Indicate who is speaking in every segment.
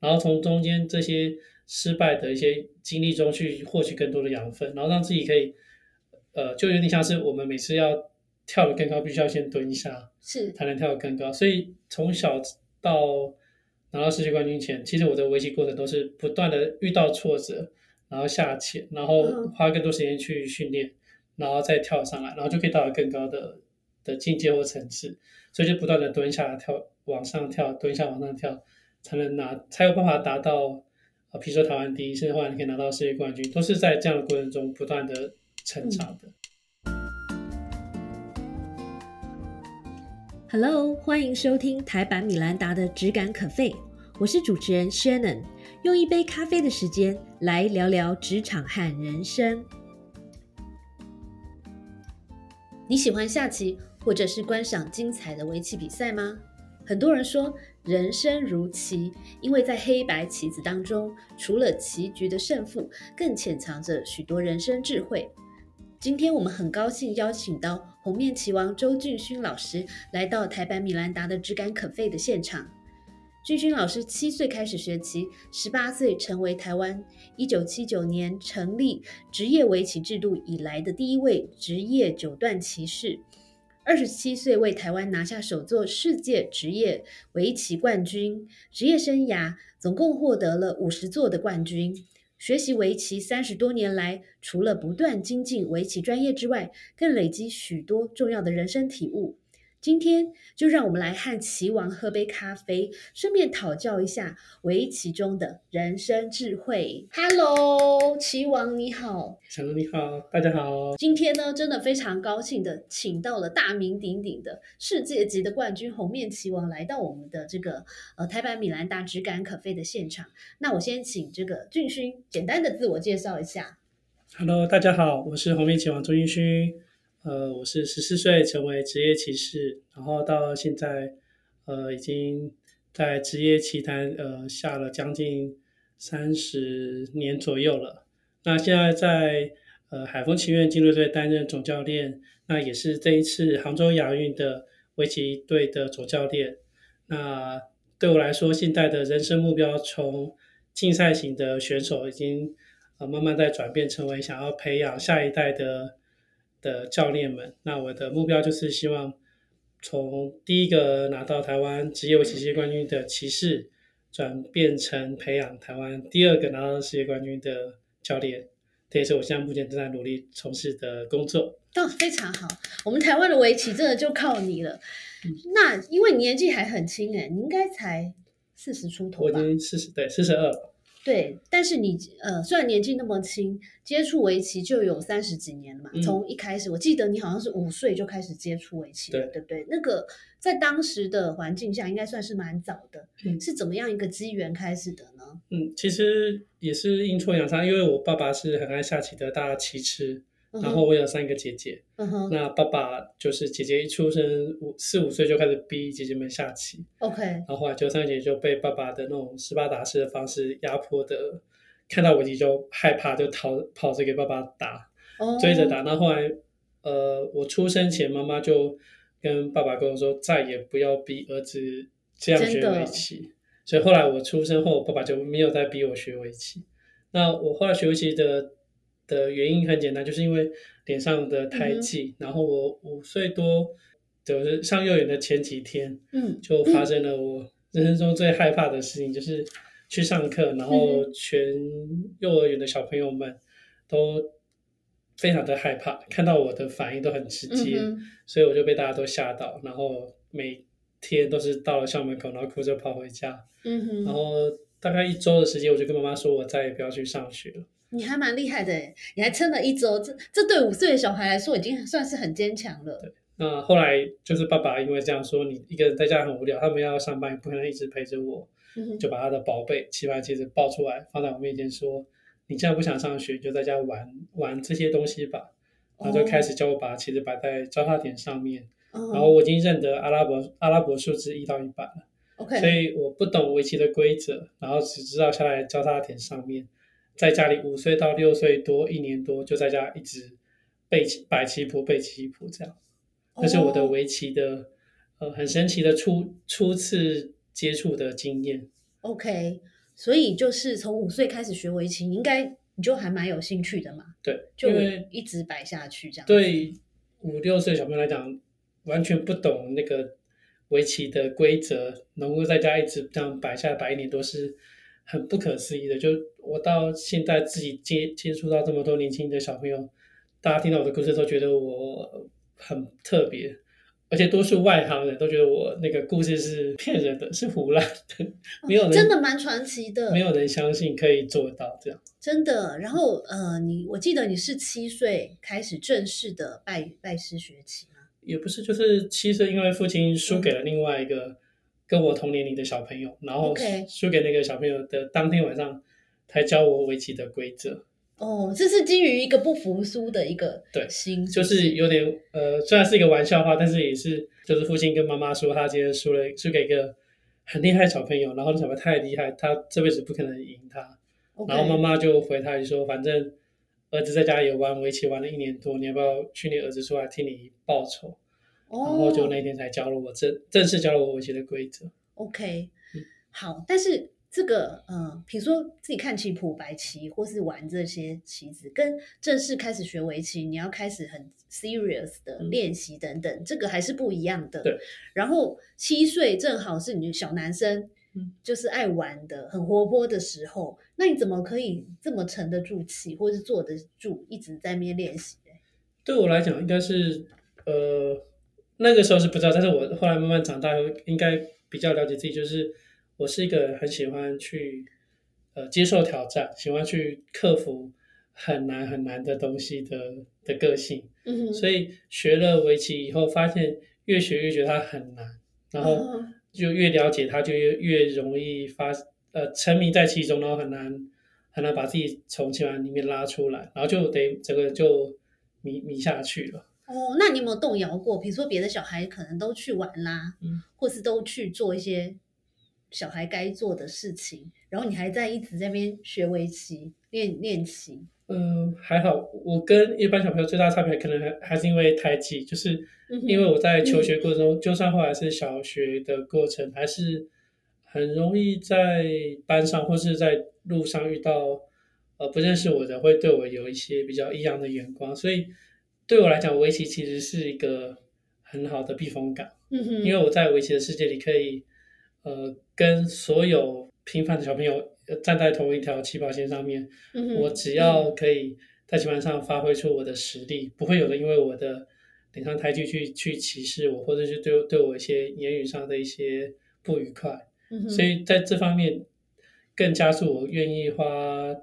Speaker 1: 然后从中间这些失败的一些经历中去获取更多的养分，然后让自己可以，呃，就有点像是我们每次要跳得更高，必须要先蹲下，
Speaker 2: 是
Speaker 1: 才能跳得更高。所以从小到拿到世界冠军前，其实我的围棋过程都是不断的遇到挫折，然后下潜，然后花更多时间去训练，然后再跳上来，然后就可以到达更高的的境界或层次。所以就不断的蹲下跳，往上跳，蹲下往上跳，才能拿，才有办法达到，呃，比如说台湾第一，甚至后来你可以拿到世界冠军，都是在这样的过程中不断的成长的。
Speaker 2: Hello，欢迎收听台版米兰达的《只感可废》，我是主持人 Shannon，用一杯咖啡的时间来聊聊职场和人生。你喜欢下棋，或者是观赏精彩的围棋比赛吗？很多人说人生如棋，因为在黑白棋子当中，除了棋局的胜负，更潜藏着许多人生智慧。今天我们很高兴邀请到红面棋王周俊勋老师来到台版米兰达的只感可废的现场。俊勋老师七岁开始学棋，十八岁成为台湾一九七九年成立职业围棋制度以来的第一位职业九段棋士。二十七岁为台湾拿下首座世界职业围棋冠军，职业生涯总共获得了五十座的冠军。学习围棋三十多年来，除了不断精进围棋专业之外，更累积许多重要的人生体悟。今天就让我们来和棋王喝杯咖啡，顺便讨教一下围棋中的人生智慧。Hello，棋王你好，
Speaker 1: 小龙你好，大家好。
Speaker 2: 今天呢，真的非常高兴的请到了大名鼎鼎的世界级的冠军红面棋王来到我们的这个呃台版米兰达只感可废的现场。那我先请这个俊勋简单的自我介绍一下。
Speaker 1: Hello，大家好，我是红面棋王周云勋。呃，我是十四岁成为职业棋士，然后到现在，呃，已经在职业棋坛呃下了将近三十年左右了。那现在在呃海风棋院竞队队担任总教练，那也是这一次杭州亚运的围棋队的总教练。那对我来说，现在的人生目标从竞赛型的选手已经呃慢慢在转变，成为想要培养下一代的。的教练们，那我的目标就是希望从第一个拿到台湾职业围棋世界冠军的骑士，转变成培养台湾第二个拿到世界冠军的教练。这也是我现在目前正在努力从事的工作。
Speaker 2: 哦，非常好，我们台湾的围棋真的就靠你了。嗯、那因为你年纪还很轻哎，你应该才四十出头
Speaker 1: 我已经四十，对，四十二了。
Speaker 2: 对，但是你呃，虽然年纪那么轻，接触围棋就有三十几年了嘛。嗯、从一开始，我记得你好像是五岁就开始接触围棋了，对,对不对？那个在当时的环境下，应该算是蛮早的。嗯、是怎么样一个机缘开始的呢？
Speaker 1: 嗯，其实也是阴错阳差，因为我爸爸是很爱下棋的大棋痴。然后我有三个姐姐，那爸爸就是姐姐一出生五四五岁就开始逼姐姐们下棋
Speaker 2: ，OK，
Speaker 1: 然后后来就三个姐姐就被爸爸的那种斯巴达式的方式压迫的，看到围棋就害怕，就逃跑着给爸爸打，
Speaker 2: 哦、
Speaker 1: 追着打。那后来，呃，我出生前妈妈就跟爸爸跟我说，再也不要逼儿子这样学围棋。所以后来我出生后，爸爸就没有再逼我学围棋。那我后来学围棋的。的原因很简单，就是因为脸上的胎记，嗯、然后我五岁多，就是上幼儿园的前几天，
Speaker 2: 嗯，
Speaker 1: 就发生了我人生中最害怕的事情，就是去上课，然后全幼儿园的小朋友们都非常的害怕，看到我的反应都很直接，
Speaker 2: 嗯、
Speaker 1: 所以我就被大家都吓到，然后每天都是到了校门口，然后哭着跑回家，
Speaker 2: 嗯哼，
Speaker 1: 然后大概一周的时间，我就跟妈妈说，我再也不要去上学了。
Speaker 2: 你还蛮厉害的诶，你还撑了一周，这这对五岁的小孩来说已经算是很坚强了。
Speaker 1: 对，那后来就是爸爸因为这样说，你一个人在家很无聊，他们要上班，不可能一直陪着我，
Speaker 2: 嗯、
Speaker 1: 就把他的宝贝棋盘棋子抱出来，放在我面前说：“你既然不想上学，就在家玩玩这些东西吧。”然后就开始教我把棋子摆在交叉点上面，
Speaker 2: 哦、
Speaker 1: 然后我已经认得阿拉伯阿拉伯数字一到一百了。
Speaker 2: OK，
Speaker 1: 所以我不懂围棋的规则，然后只知道下来交叉点上面。在家里五岁到六岁多一年多就在家一直背摆棋谱背棋谱这样，这是我的围棋的、呃很神奇的初初次接触的经验。
Speaker 2: OK，所以就是从五岁开始学围棋，你应该你就还蛮有兴趣的嘛，
Speaker 1: 对，
Speaker 2: 就
Speaker 1: 因为
Speaker 2: 一直摆下去这样。，
Speaker 1: 对五六岁小朋友来讲，完全不懂那个围棋的规则，能够在家一直这样摆下来摆一年多是很不可思议的。就我到现在自己接接触到这么多年轻的小朋友，大家听到我的故事都觉得我很特别。而且多数外行人都觉得我那个故事是骗人的，是胡乱的，没有人、
Speaker 2: 哦真的蛮传奇的，
Speaker 1: 没有人相信可以做到这样。
Speaker 2: 真的。然后呃，你我记得你是七岁开始正式的拜拜师学棋吗？
Speaker 1: 也不是，就是七岁，因为父亲输给了另外一个跟我同年龄的小朋友，然后
Speaker 2: OK
Speaker 1: 输给那个小朋友的当天晚上才教我围棋的规则，
Speaker 2: 哦，这是基于一个不服输的一个
Speaker 1: 对
Speaker 2: 心，
Speaker 1: 就是有点呃，虽然是一个玩笑话，但是也是就是父亲跟妈妈说他今天输了，输给一个很厉害的小朋友，然后那小朋友太厉害，他这辈子不可能赢他然后妈妈就回他就说，反正儿子在家也玩围棋玩了一年多，你要不要去你儿子出来替你报仇？然后就
Speaker 2: 哦
Speaker 1: 那天才教了我正正式教了我围棋的规则。
Speaker 2: OK，
Speaker 1: 嗯
Speaker 2: 好，但是这个呃，比如说自己看棋谱、白棋，或是玩这些棋子，跟正式开始学围棋，你要开始很 serious 的
Speaker 1: 嗯
Speaker 2: 练习等等，这个还是不一样的。
Speaker 1: 对。
Speaker 2: 然后七岁正好是你小男生，
Speaker 1: 嗯
Speaker 2: 就是爱玩的、很活泼的时候，那你怎么可以这么沉得住气，或是坐得住，一直在那边练习嘞？
Speaker 1: 对我来讲，应该是呃那个时候是不知道，但是我后来慢慢长大后，应该比较了解自己，就是我是一个很喜欢去呃接受挑战，喜欢去克服很难很难的东西的的个性。
Speaker 2: 嗯哼，
Speaker 1: 所以学了围棋以后，发现越学越觉得它很难，然后
Speaker 2: 嗯
Speaker 1: 就越了解它，就越越容易发呃沉迷在其中，然后很难很难把自己从棋盘里面拉出来，然后就得整个就迷迷下去了。
Speaker 2: 哦，那你有没有动摇过？比如说别的小孩可能都去玩啦，
Speaker 1: 嗯，
Speaker 2: 或是都去做一些小孩该做的事情，然后你还在一直在那边学围棋、练练棋。
Speaker 1: 嗯，还好，我跟一般小朋友最大差别可能还还是因为胎记，就是因为我在求学过程中，就算后来是小学的过程，还是很容易在班上或是在路上遇到呃不认识我的，会对我有一些比较异样的眼光，所以对我来讲，围棋其实是一个很好的避风港，
Speaker 2: 嗯哼，
Speaker 1: 因为我在围棋的世界里可以呃跟所有平凡的小朋友呃站在同一条起跑线上面，
Speaker 2: 嗯哼
Speaker 1: 我只要可以在棋盘上发挥出我的实力，不会有人因为我的脸上胎记去去歧视我，或者是对对我一些言语上的一些不愉快。
Speaker 2: 嗯哼
Speaker 1: 所以在这方面更加速我愿意花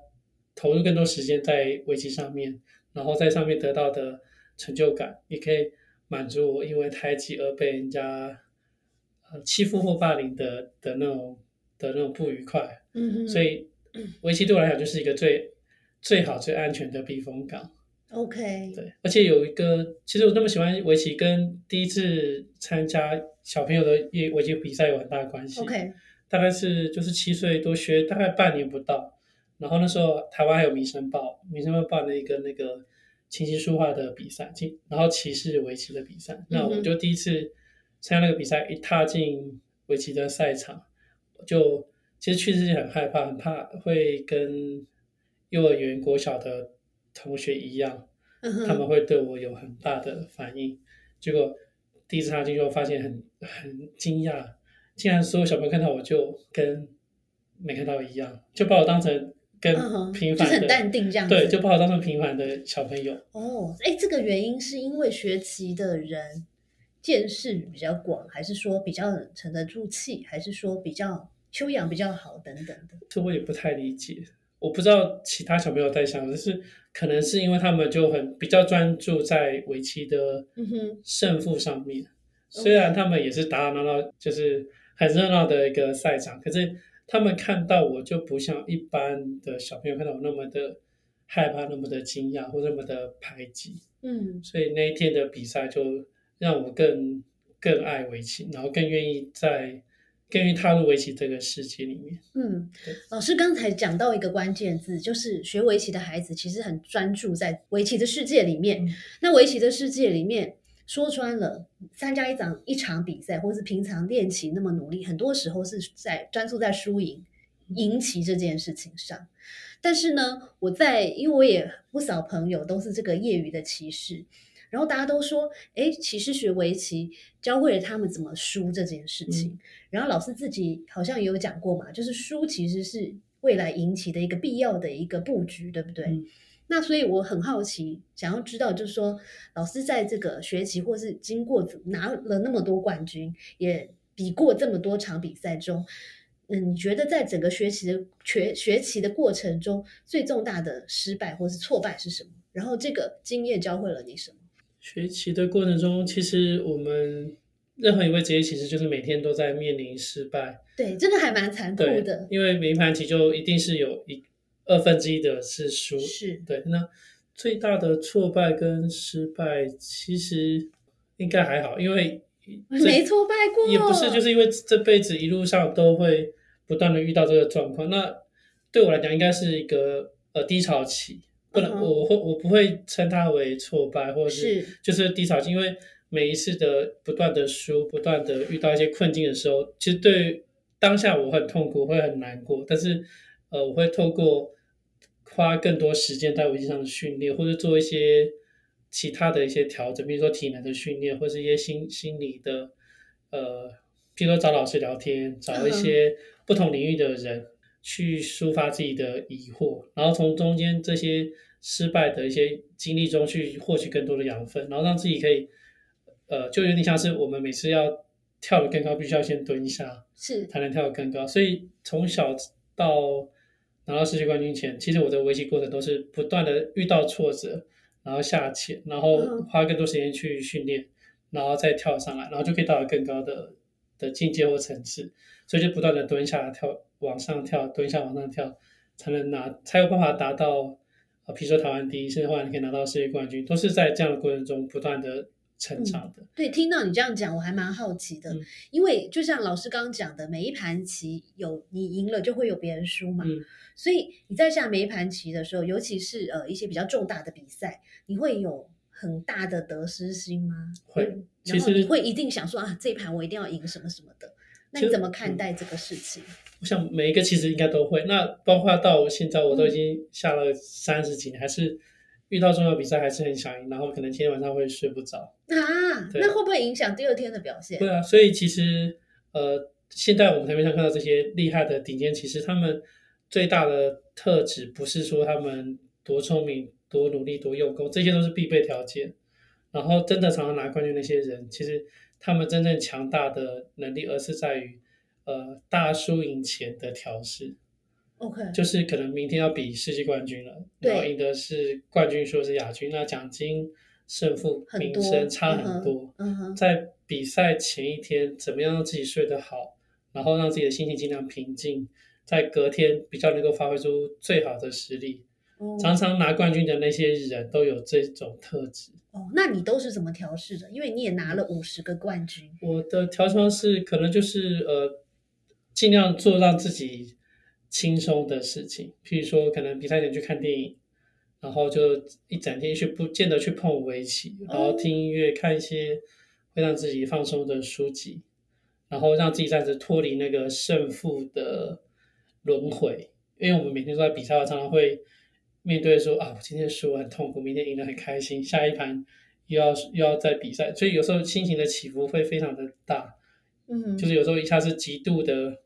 Speaker 1: 投入更多时间在围棋上面，然后在上面得到的成就感，也可以满足我因为胎记而被人家呃欺负或霸凌的的那种的那种不愉快。
Speaker 2: 嗯嗯，
Speaker 1: 所以围棋对我来讲就是一个最最好、最安全的避风港。
Speaker 2: OK，
Speaker 1: 对，而且有一个，其实我那么喜欢围棋，跟第一次参加小朋友的围围棋比赛有很大的关系。
Speaker 2: OK，
Speaker 1: 大概是就是七岁多学，大概半年不到。然后那时候台湾还有《民生报》，《民生报》办了一个那个琴棋书画的比赛，棋然后棋士围棋的比赛。那我就第一次参加那个比赛，一踏进围棋的赛场，就其实去之前很害怕，很怕会跟幼儿园、国小的同学一样，
Speaker 2: 嗯，
Speaker 1: 他们会对我有很大的反应。结果第一次踏进去，我发现很很惊讶，竟然所有小朋友看到我就跟没看到一样，就把我当成跟平凡的，
Speaker 2: 就是很淡定这样子。
Speaker 1: 对，就不好当成平凡的小朋友。
Speaker 2: 哦，哎，这个原因是因为学棋的人见识比较广，还是说比较沉得住气，还是说比较修养比较好等等的？
Speaker 1: 这我也不太理解，我不知道其他小朋友在想，就是可能是因为他们就很比较专注在围棋的胜负上面，虽然他们也是打打闹闹，就是很热闹的一个赛场，可是他们看到我就不像一般的小朋友看到我那么的害怕，那么的惊讶或那么的排挤，
Speaker 2: 嗯
Speaker 1: 所以那一天的比赛就让我更更爱围棋，然后更愿意在更愿意踏入围棋这个世界里面。
Speaker 2: 嗯，老师刚才讲到一个关键字，就是学围棋的孩子其实很专注在围棋的世界里面。
Speaker 1: 嗯
Speaker 2: 那围棋的世界里面，说穿了，参加一场一场比赛，或是平常练棋那么努力，很多时候是在专注在输赢，赢棋这件事情上。但是呢，我在因为我也不少朋友都是这个业余的棋士，然后大家都说，哎，棋士学围棋教会了他们怎么输这件事情。然后老师自己好像也有讲过嘛，就是输其实是未来赢棋的一个必要的一个布局，对不对？那所以我很好奇，想要知道，就是说老师在这个学习或是经过拿了那么多冠军，也比过这么多场比赛中。嗯，你觉得在整个学习的学学习的过程中，最重大的失败或是挫败是什么？然后这个经验教会了你什么？
Speaker 1: 学习的过程中，其实我们任何一位职业其实，就是每天都在面临失败。
Speaker 2: 对，真的还蛮残酷的。
Speaker 1: 因为每一盘棋就一定是有一二分之一的是输。
Speaker 2: 是
Speaker 1: 对。那最大的挫败跟失败，其实应该还好，因为。
Speaker 2: 没挫败过，
Speaker 1: 也不是，就是因为这辈子一路上都会不断的遇到这个状况。那对我来讲，应该是一个呃低潮期，不能我会我不会称它为挫败，或者是就是低潮期，因为每一次的不断的输，不断的遇到一些困境的时候，其实对当下我很痛苦，会很难过。但是呃，我会透过花更多时间在围棋上的训练，或者做一些。其他的一些调整，比如说体能的训练，或是一些心心理的，呃，比如说找老师聊天，找一些不同领域的人去抒发自己的疑惑，然后从中间这些失败的一些经历中去获取更多的养分，然后让自己可以，呃，就有点像是我们每次要跳得更高，必须要先蹲下，
Speaker 2: 是
Speaker 1: 才能跳得更高。所以从小到拿到世界冠军前，其实我的围棋过程都是不断的遇到挫折。然后下潜，然后花更多时间去训练，然后再跳上来，然后就可以到达更高的的境界或层次。所以就不断的蹲下跳，往上跳，蹲下往上跳，才能拿，才有办法达到呃，比如说台湾第一，甚至后来你可以拿到世界冠军，都是在这样的过程中不断的成长的。
Speaker 2: 对，听到你这样讲，我还蛮好奇的，因为就像老师刚刚讲的，每一盘棋有你赢了，就会有别人输嘛。所以你在下每一盘棋的时候，尤其是呃一些比较重大的比赛。你会有很大的得失心吗？
Speaker 1: 会，
Speaker 2: 然后你会一定想说啊，这一盘我一定要赢什么什么的。那你怎么看待这个事情？
Speaker 1: 我想每一个其实应该都会。那包括到现在，我都已经下了三十几年，还是遇到重要比赛还是很想赢，然后可能今天晚上会睡不着
Speaker 2: 啊。那会不会影响第二天的表现？
Speaker 1: 对啊，所以其实呃，现在我们台面上看到这些厉害的顶尖骑士，他们最大的特质不是说他们多聪明。多努力，多用功，这些都是必备条件。然后，真的常常拿冠军那些人，其实他们真正强大的能力，而是在于呃大输赢前的调试。
Speaker 2: OK，
Speaker 1: 就是可能明天要比世界冠军了，然后赢的是冠军，说是亚军，那奖金、胜负、名声差很多。在比赛前一天，怎么样让自己睡得好，然后让自己的心情尽量平静，在隔天比较能够发挥出最好的实力。常常拿冠军的那些人都有这种特质
Speaker 2: 哦。那你都是怎么调试的？因为你也拿了五十个冠军。
Speaker 1: 我的调试方式可能就是呃，尽量做让自己轻松的事情，譬如说可能比赛前去看电影，然后就一整天去不见得去碰围棋，然后听音乐，看一些会让自己放松的书籍，然后让自己暂时脱离那个胜负的轮回。因为我们每天都在比赛，常常会。面对说啊，我今天输很痛苦，明天赢得很开心，下一盘又要又要再比赛，所以有时候心情的起伏会非常的大，
Speaker 2: 嗯，
Speaker 1: 就是有时候一下是极度的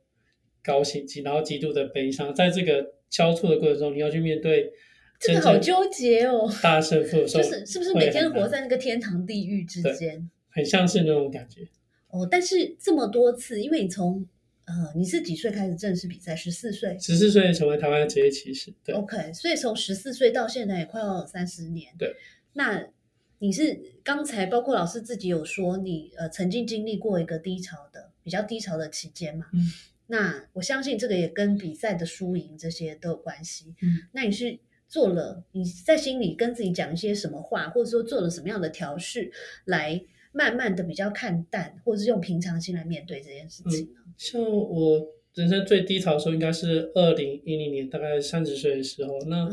Speaker 1: 高兴，极然后极度的悲伤，在这个交错的过程中，你要去面对，
Speaker 2: 这个好纠结哦，
Speaker 1: 大胜负
Speaker 2: 就是是不是每天活在那个天堂地狱之间，
Speaker 1: 很像是那种感觉。
Speaker 2: 哦，但是这么多次，因为你从。呃，你是几岁开始正式比赛？十四岁。
Speaker 1: 十四岁成为台湾的职业骑士。对。
Speaker 2: OK，所以从十四岁到现在也快要三十年。
Speaker 1: 对。
Speaker 2: 那你是刚才包括老师自己有说，你呃曾经经历过一个低潮的比较低潮的期间嘛？
Speaker 1: 嗯。
Speaker 2: 那我相信这个也跟比赛的输赢这些都有关系。
Speaker 1: 嗯。
Speaker 2: 那你是做了你在心里跟自己讲一些什么话，或者说做了什么样的调试来？慢慢的比较看淡，或者是用平常心来面对这件事情呢？
Speaker 1: 像我人生最低潮的时候，应该是二零一零年，大概三十岁的时候。那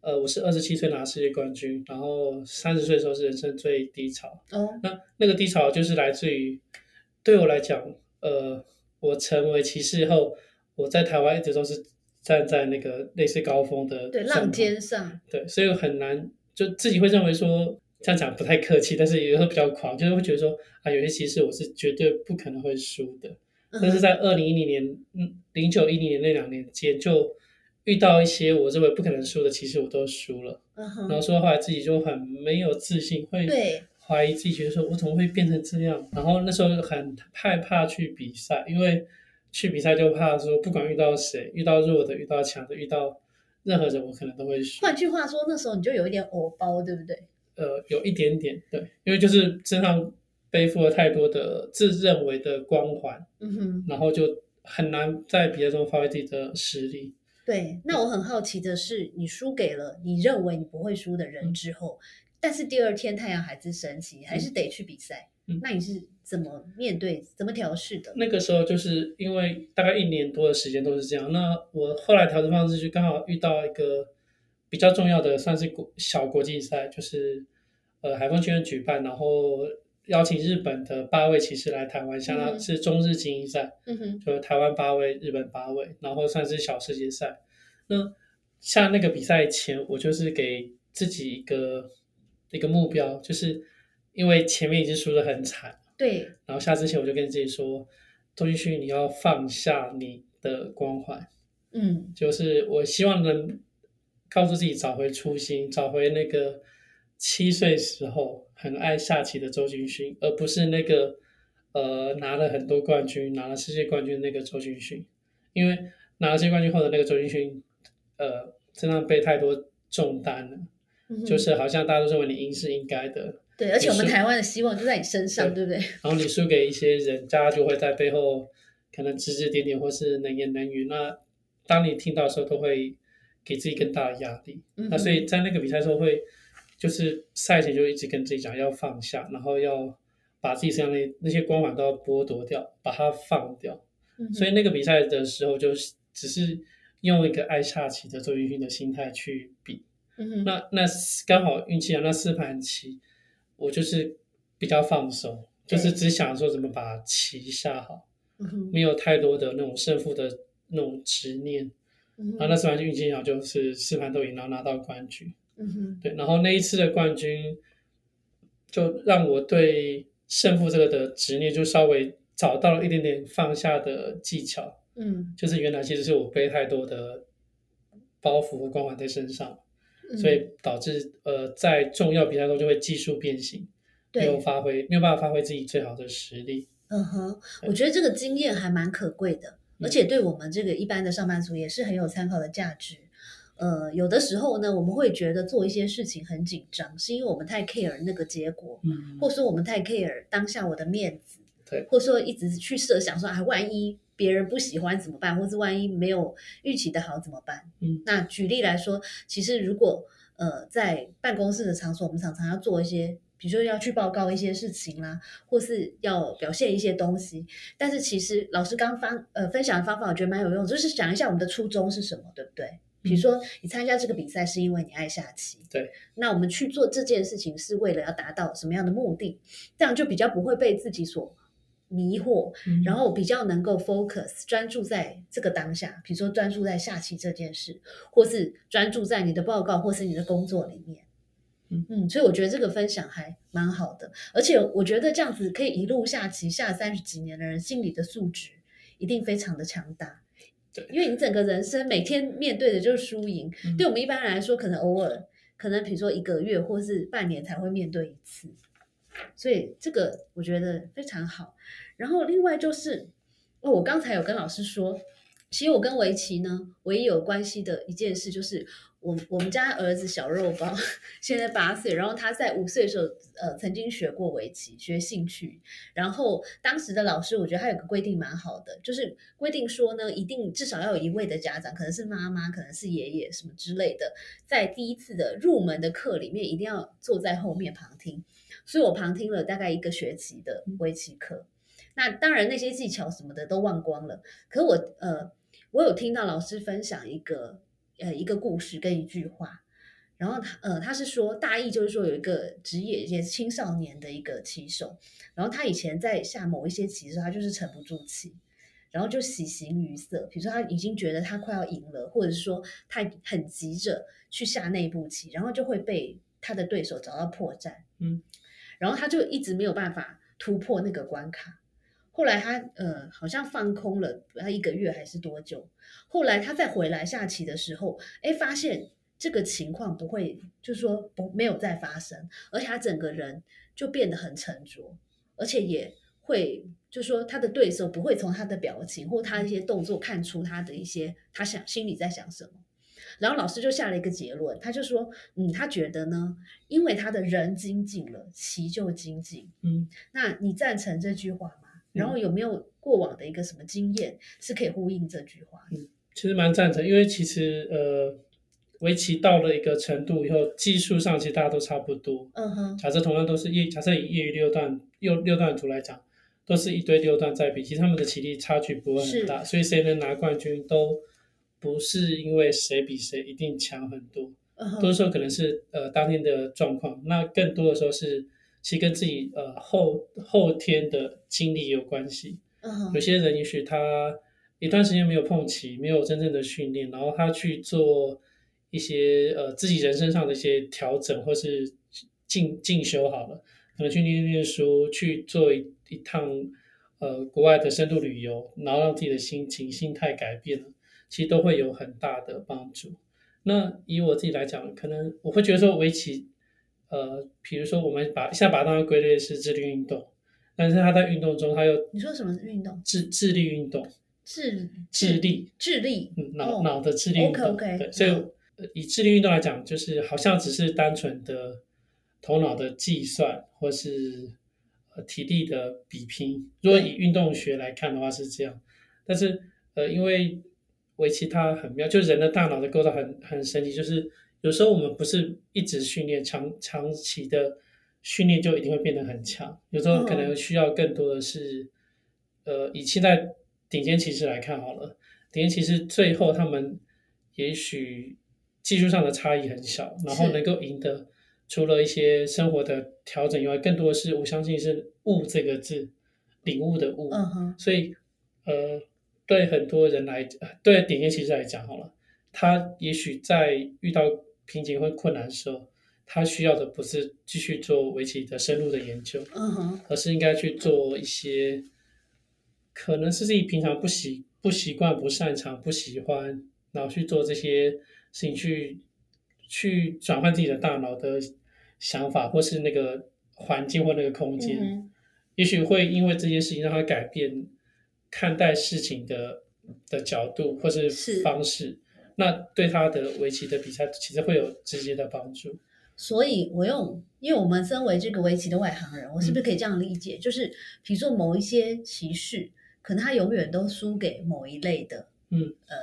Speaker 1: 呃，我是二十七岁拿世界冠军，然后三十岁的时候是人生最低潮。
Speaker 2: 哦，
Speaker 1: 那那个低潮就是来自于对我来讲，呃，我成为骑士后，我在台湾一直都是站在那个类似高峰的
Speaker 2: 对，浪尖上，
Speaker 1: 对，所以很难就自己会认为说这样讲不太客气，但是有时候比较狂，就是会觉得说啊，有些骑士我是绝对不可能会输的。但是在二零一零年，嗯，零九一零年那两年间，就遇到一些我认为不可能输的，其实我都输了。
Speaker 2: 嗯
Speaker 1: 然后说到后来自己就很没有自信，会
Speaker 2: 对，
Speaker 1: 怀疑自己，觉得说我怎么会变成这样？然后那时候很害怕去比赛，因为去比赛就怕说不管遇到谁，遇到弱的，遇到强的，遇到任何人，我可能都会输。
Speaker 2: 换句话说，那时候你就有一点偶包，对不对？
Speaker 1: 呃，有一点点对，因为就是身上背负了太多的自认为的光环，
Speaker 2: 嗯哼，
Speaker 1: 然后就很难在比赛中发挥自己的实力。
Speaker 2: 对。那我很好奇的是，你输给了你认为你不会输的
Speaker 1: 嗯
Speaker 2: 人之后，但是第二天太阳还是升起，还是得去比赛。
Speaker 1: 嗯
Speaker 2: 那你是怎么面对、怎么调试的？
Speaker 1: 那个时候就是因为大概一年多的时间都是这样。那我后来调整方式就刚好遇到一个比较重要的，算是国小国际赛，就是呃海风学院举办，然后邀请日本的八位骑士来台湾，相当
Speaker 2: 嗯
Speaker 1: 是中日精英赛，
Speaker 2: 嗯哼，
Speaker 1: 就是台湾八位，日本八位，然后算是小世界赛。那像那个比赛前，我就是给自己一个一个目标，就是因为前面已经输得很惨。
Speaker 2: 对，
Speaker 1: 然后下之前我就跟自己说，周继勋，你要放下你的光环，
Speaker 2: 嗯
Speaker 1: 就是我希望能告诉自己找回初心，找回那个七岁时候很爱下棋的周俊勋，而不是那个呃拿了很多冠军、拿了世界冠军的那个周俊勋，因为拿了世界冠军后的那个周俊勋，呃，身上背太多重担了，
Speaker 2: 嗯
Speaker 1: 就是好像大家都认为你赢是应该的，
Speaker 2: 对，而且我们台湾的希望就在你身上，对不对？
Speaker 1: 然后你输给一些人，大家就会在背后可能指指点点，或是能言能语。那当你听到的时候，都会给自己更大的压力。
Speaker 2: 嗯
Speaker 1: 那所以在那个比赛的时候会，就是赛前就一直跟自己讲要放下，然后要把自己身上那那些光环都要剥夺掉，把它放掉。
Speaker 2: 嗯
Speaker 1: 所以那个比赛的时候，就是只是用一个爱下棋的周云勋的心态去比。那那刚好运气啊，那四盘棋我就是比较放松，就是只想说怎么把棋下好，没有太多的那种胜负的那种执念。
Speaker 2: 嗯
Speaker 1: 然后那四盘运气好，就是四盘都赢，然后拿到冠军。
Speaker 2: 嗯哼，
Speaker 1: 对，然后那一次的冠军，就让我对胜负这个的执念就稍微找到了一点点放下的技巧。
Speaker 2: 嗯，
Speaker 1: 就是原来其实是我背太多的包袱和光环在身上，
Speaker 2: 嗯
Speaker 1: 所以导致呃在重要比赛中就会技术变形，没有
Speaker 2: 对，
Speaker 1: 发挥没有办法发挥自己最好的实力。
Speaker 2: 嗯哼，我觉得这个经验还蛮可贵的，
Speaker 1: 嗯
Speaker 2: 而且对我们这个一般的上班族也是很有参考的价值。呃，有的时候呢，我们会觉得做一些事情很紧张，是因为我们太 care 那个结果，
Speaker 1: 嗯
Speaker 2: 或说我们太 care 当下我的面子，
Speaker 1: 对
Speaker 2: 或说一直去设想说，啊，万一别人不喜欢怎么办，或是万一没有预期的好怎么办？
Speaker 1: 嗯
Speaker 2: 那举例来说，其实如果呃在办公室的场所，我们常常要做一些。比如说要去报告一些事情啦，或是要表现一些东西，但是其实老师刚方呃分享的方法，我觉得蛮有用，就是想一下我们的初衷是什么，对不对？比如说你参加这个比赛是因为你爱下棋，
Speaker 1: 对，
Speaker 2: 那我们去做这件事情是为了要达到什么样的目的？这样就比较不会被自己所迷惑，
Speaker 1: 嗯。
Speaker 2: 然后比较能够 focus 专注在这个当下，比如说专注在下棋这件事，或是专注在你的报告或是你的工作里面。
Speaker 1: 嗯。
Speaker 2: 嗯，所以我觉得这个分享还蛮好的，而且我觉得这样子可以一路下棋下三十几年的人，心理的素质一定非常的强大。
Speaker 1: 对。
Speaker 2: 因为你整个人生每天面对的就是输赢，
Speaker 1: 嗯。
Speaker 2: 对我们一般人来说，可能偶尔，可能比如说一个月或是半年才会面对一次，所以这个我觉得非常好。然后另外就是，哦，我刚才有跟老师说，其实我跟围棋呢唯一有关系的一件事就是。我我们家儿子小肉包现在八岁，然后他在五岁的时候，呃，曾经学过围棋，学兴趣。然后当时的老师，我觉得他有个规定蛮好的，就是规定说呢，一定至少要有一位的家长，可能是妈妈，可能是爷爷什么之类的，在第一次的入门的课里面，一定要坐在后面旁听。所以我旁听了大概一个学期的围棋课。那当然那些技巧什么的都忘光了，可我呃，我有听到老师分享一个。呃，一个故事跟一句话，然后他呃，他是说大意就是说有一个职业也是青少年的一个棋手，然后他以前在下某一些棋的时候，他就是沉不住气，然后就喜形于色。比如说他已经觉得他快要赢了，或者是说他很急着去下那一步棋，然后就会被他的对手找到破绽。
Speaker 1: 嗯，
Speaker 2: 然后他就一直没有办法突破那个关卡。后来他呃好像放空了，他一个月还是多久？后来他再回来下棋的时候，哎，发现这个情况不会，就是说不没有再发生，而且他整个人就变得很沉着，而且也会，就是说他的对手不会从他的表情或他一些动作看出他的一些他想心里在想什么。然后老师就下了一个结论，他就说，嗯，他觉得呢，因为他的人精进了，棋就精进。
Speaker 1: 嗯，
Speaker 2: 那你赞成这句话吗？然后有没有过往的一个什么经验是可以呼应这句话？
Speaker 1: 嗯，其实蛮赞成，因为其实呃，围棋到了一个程度以后，技术上其实大家都差不多。
Speaker 2: 嗯哼，
Speaker 1: 假设同样都是业，假设以业余六段六六段图来讲，都是一堆六段在比，其实他们的棋力差距不会很大，所以谁能拿冠军都不是因为谁比谁一定强很多，
Speaker 2: 嗯
Speaker 1: 多时候可能是呃当天的状况，那更多的时候是其实跟自己呃后后天的经历有关系。
Speaker 2: 嗯
Speaker 1: 有些人也许他一段时间没有碰棋，没有真正的训练，然后他去做一些呃自己人生上的一些调整，或是进进修好了，可能去念念书，去做一一趟呃国外的深度旅游，然后让自己的心情心态改变了，其实都会有很大的帮助。那以我自己来讲，可能我会觉得说围棋，呃，比如说我们把现在把它当归类是智力运动，但是它在运动中，它又
Speaker 2: 你说什么运动？
Speaker 1: 智智力运动，
Speaker 2: 智
Speaker 1: 智力，
Speaker 2: 智力，
Speaker 1: 嗯，脑、
Speaker 2: 哦
Speaker 1: 脑的智力运动。对，所以、以智力运动来讲，就是好像只是单纯的头脑的计算，或是呃体力的比拼。如果以运动学来看的话是这样，但是呃，因为围棋它很妙，就人的大脑的构造很很神奇，就是有时候我们不是一直训练长长期的训练就一定会变得很强，有时候可能需要更多的是，呃，以现在顶尖骑士来看好了，顶尖骑士最后他们也许技术上的差异很小，然后能够赢得除了一些生活的调整以外，更多的是我相信是悟这个字，领悟的悟。
Speaker 2: 嗯哼，
Speaker 1: 所以，呃，对很多人来，呃对顶尖骑士来讲，好了，他也许在遇到瓶颈或困难的时候，他需要的不是继续做围棋的深入的研究，
Speaker 2: 嗯哼，
Speaker 1: 而是应该去做一些可能是自己平常不习不习惯、不擅长、不喜欢，然后去做这些事情，去去转换自己的大脑的想法，或是那个环境或那个空间。
Speaker 2: 嗯
Speaker 1: 也许会因为这件事情让他改变看待事情的的角度或是
Speaker 2: 是
Speaker 1: 方式，那对他的围棋的比赛其实会有直接的帮助。
Speaker 2: 所以我用，因为我们身为这个围棋的外行人，我是不是可以这样理解？就是比如说某一些棋士，可能他永远都输给某一类的，
Speaker 1: 嗯，
Speaker 2: 呃，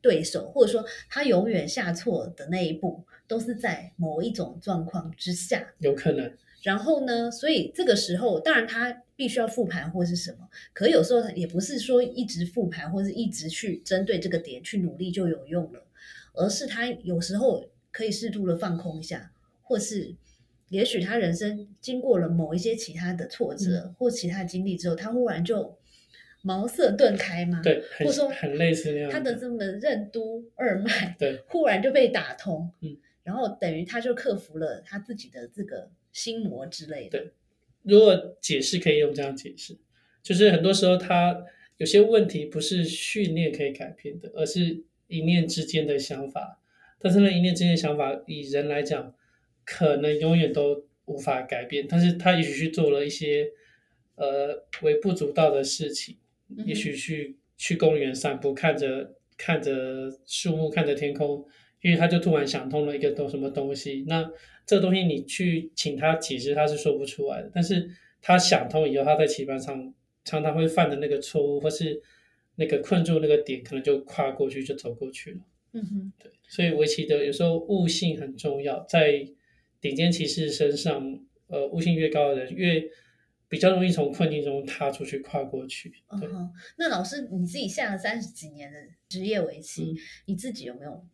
Speaker 2: 对手，或者说他永远下错的那一步，都是在某一种状况之下。
Speaker 1: 有可能，
Speaker 2: 然后呢，所以这个时候，当然他必须要复盘或是什么，可有时候也不是说一直复盘或是一直去针对这个点去努力就有用了，而是他有时候可以适度的放空一下，或是也许他人生经过了某一些其他的挫折、或其他的经历之后，他忽然就茅塞顿开嘛，
Speaker 1: 对，
Speaker 2: 或者说
Speaker 1: 很类似那样
Speaker 2: 他的这么任督二脉，
Speaker 1: 对，
Speaker 2: 忽然就被打通，
Speaker 1: 嗯，
Speaker 2: 然后等于他就克服了他自己的这个心魔之类的，
Speaker 1: 对如果解释可以用这样解释，就是很多时候他有些问题不是训练可以改变的，而是一念之间的想法。但是那一念之间的想法，以人来讲，可能永远都无法改变。但是他也许去做了一些呃微不足道的事情，也许去去公园散步，看着看着树木，看着天空，因为他就突然想通了一个东什么东西。那这个东西你去请他解释，他是说不出来的。但是他想通以后，他在棋盘上常常会犯的那个错误，或是那个困住那个点，可能就跨过去，就走过去了。
Speaker 2: 嗯哼，对
Speaker 1: 所以围棋的有时候悟性很重要，在顶尖棋士身上，呃，悟性越高的人越比较容易从困境中踏出去，跨过去。对，
Speaker 2: 嗯哼。那老师你自己下了三十几年的职业围棋，
Speaker 1: 嗯
Speaker 2: 你自己有没有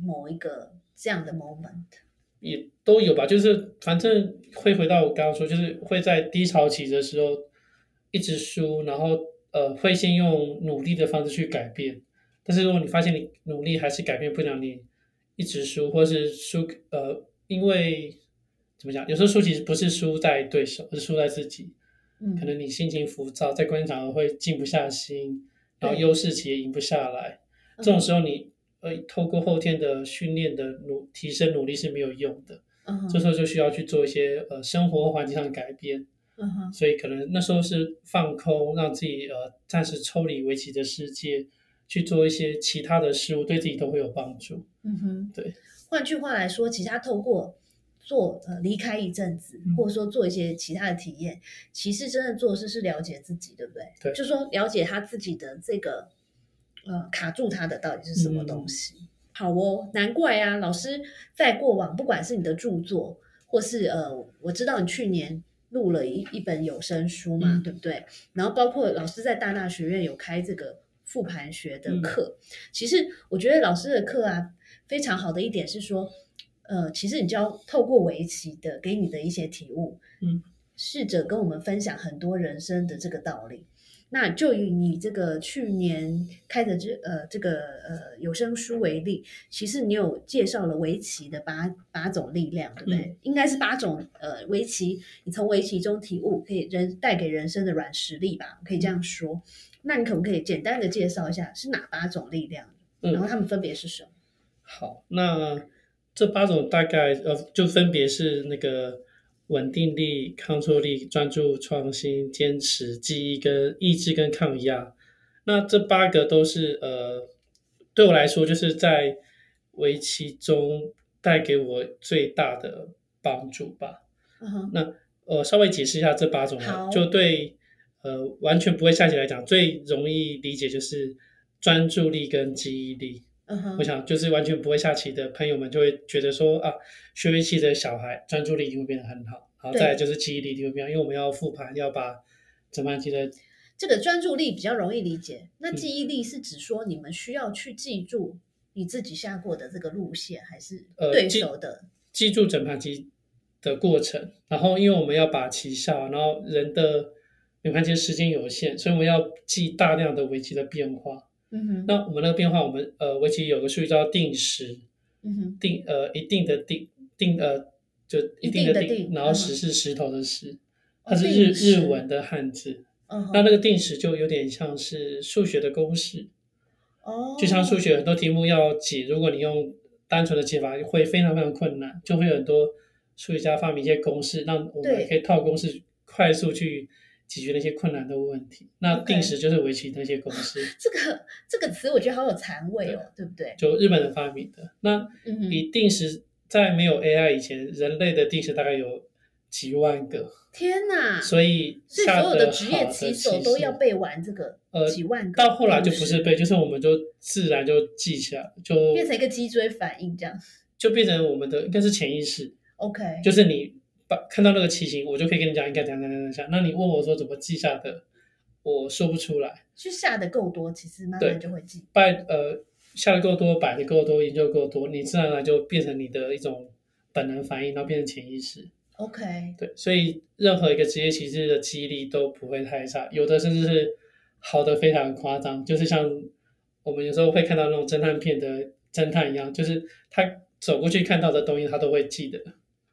Speaker 2: 某一个这样的 moment？
Speaker 1: 也都有吧，就是反正会回到我刚刚说，就是会在低潮期的时候一直输，然后呃会先用努力的方式去改变，但是如果你发现你努力还是改变不了，你一直输，或是输呃，因为怎么讲，有时候输其实不是输在对手，而是输在自己。
Speaker 2: 嗯，
Speaker 1: 可能你心情浮躁，在关键场合会静不下心，然后优势棋也赢不下来。这种时候你呃透过后天的训练的努提升努力是没有用的，
Speaker 2: 嗯哼
Speaker 1: 这时候就需要去做一些呃生活环境上的改变。
Speaker 2: 嗯哼，
Speaker 1: 所以可能那时候是放空，让自己呃暂时抽离围棋的世界，去做一些其他的事物，对自己都会有帮助。
Speaker 2: 嗯哼，
Speaker 1: 对。
Speaker 2: 换句话来说，其实他透过做呃离开一阵子，
Speaker 1: 嗯
Speaker 2: 或者说做一些其他的体验，其实真的做的事是了解自己，对不对？
Speaker 1: 对
Speaker 2: 就说了解他自己的这个呃卡住他的到底是什么东西。好哦，难怪啊，老师在过往不管是你的著作，或是呃，我知道你去年。录了一一本有声书嘛，
Speaker 1: 嗯
Speaker 2: 对不对？然后包括老师在大大学院有开这个复盘学的
Speaker 1: 嗯
Speaker 2: 课，其实我觉得老师的课啊，非常好的一点是说，呃，其实你就要透过围棋的给你的一些体悟，
Speaker 1: 嗯，
Speaker 2: 试着跟我们分享很多人生的这个道理。那就以你这个去年开的这呃这个呃有声书为例，其实你有介绍了围棋的八八种力量，对不对？
Speaker 1: 嗯
Speaker 2: 应该是八种呃围棋，你从围棋中体悟，可以人带给人生的软实力吧，可以这样说。那你可不可以简单的介绍一下是哪八种力量？
Speaker 1: 嗯
Speaker 2: 然后它们分别是什么？
Speaker 1: 好，那这八种大概呃就分别是那个稳定力、抗挫力、专注、创新、坚持、记忆跟意志跟抗压。那这八个都是呃对我来说就是在围棋中带给我最大的帮助吧。那呃，稍微解释一下这八种就对呃完全不会下棋来讲，最容易理解就是专注力跟记忆力。我想就是完全不会下棋的朋友们就会觉得说啊，学围棋的小孩专注力一定会变得很好，然后再来就是记忆力一定会变好，因为我们要复盘，要把整盘棋的
Speaker 2: 这个专注力比较容易理解，那
Speaker 1: 嗯
Speaker 2: 记忆力是指说你们需要去记住你自己下过的这个路线，还是对手的？
Speaker 1: 记住整盘棋的过程，然后因为我们要把棋下，然后人的每盘棋的时间有限，所以我们要记大量的围棋的变化。
Speaker 2: 嗯哼，
Speaker 1: 那我们那个变化，我们呃围棋有个术语叫定时，
Speaker 2: 嗯哼，
Speaker 1: 定呃一定的定定呃就一定的
Speaker 2: 定
Speaker 1: 然后
Speaker 2: 嗯
Speaker 1: 石是石头的石，
Speaker 2: 哦
Speaker 1: 它是日日文的汉字。
Speaker 2: 嗯，
Speaker 1: 那那个定时就有点像是数学的公式，
Speaker 2: 哦，
Speaker 1: 就像数学很多题目要解，如果你用单纯的解法会非常非常困难，就会有很多数学家发明一些公式，让我们可以套公式快速去解决那些困难的问题。那定时就是围棋那些公司，
Speaker 2: 这个这个词，我觉得好有禅味哦，对不对？
Speaker 1: 就日本人发明的。那
Speaker 2: 嗯
Speaker 1: 定时在没有 AI 以前，人类的定时大概有几万个，
Speaker 2: 天哪！
Speaker 1: 所以
Speaker 2: 所以所有的职业棋手都要背完这个
Speaker 1: 呃
Speaker 2: 几万个，
Speaker 1: 到后来就不是，背，就是我们就自然就记起来，就
Speaker 2: 变成一个脊椎反应这样。
Speaker 1: 就变成我们的应该是潜意识
Speaker 2: ，OK，
Speaker 1: 就是你把看到那个棋形，我就可以跟你讲应该怎样怎样怎样怎样。那你问我说怎么记下的，我说不出来。
Speaker 2: 去下的够多，其实慢
Speaker 1: 对
Speaker 2: 慢就会记。
Speaker 1: 拜呃下的够多，摆的够多，研究够多，你自然而然就变成你的一种本能反应，然后变成潜意识。
Speaker 2: OK，
Speaker 1: 对，所以任何一个职业棋士的记忆力都不会太差，有的甚至是好的非常夸张，就是像我们有时候会看到那种侦探片的侦探一样，就是他走过去看到的东西他都会记得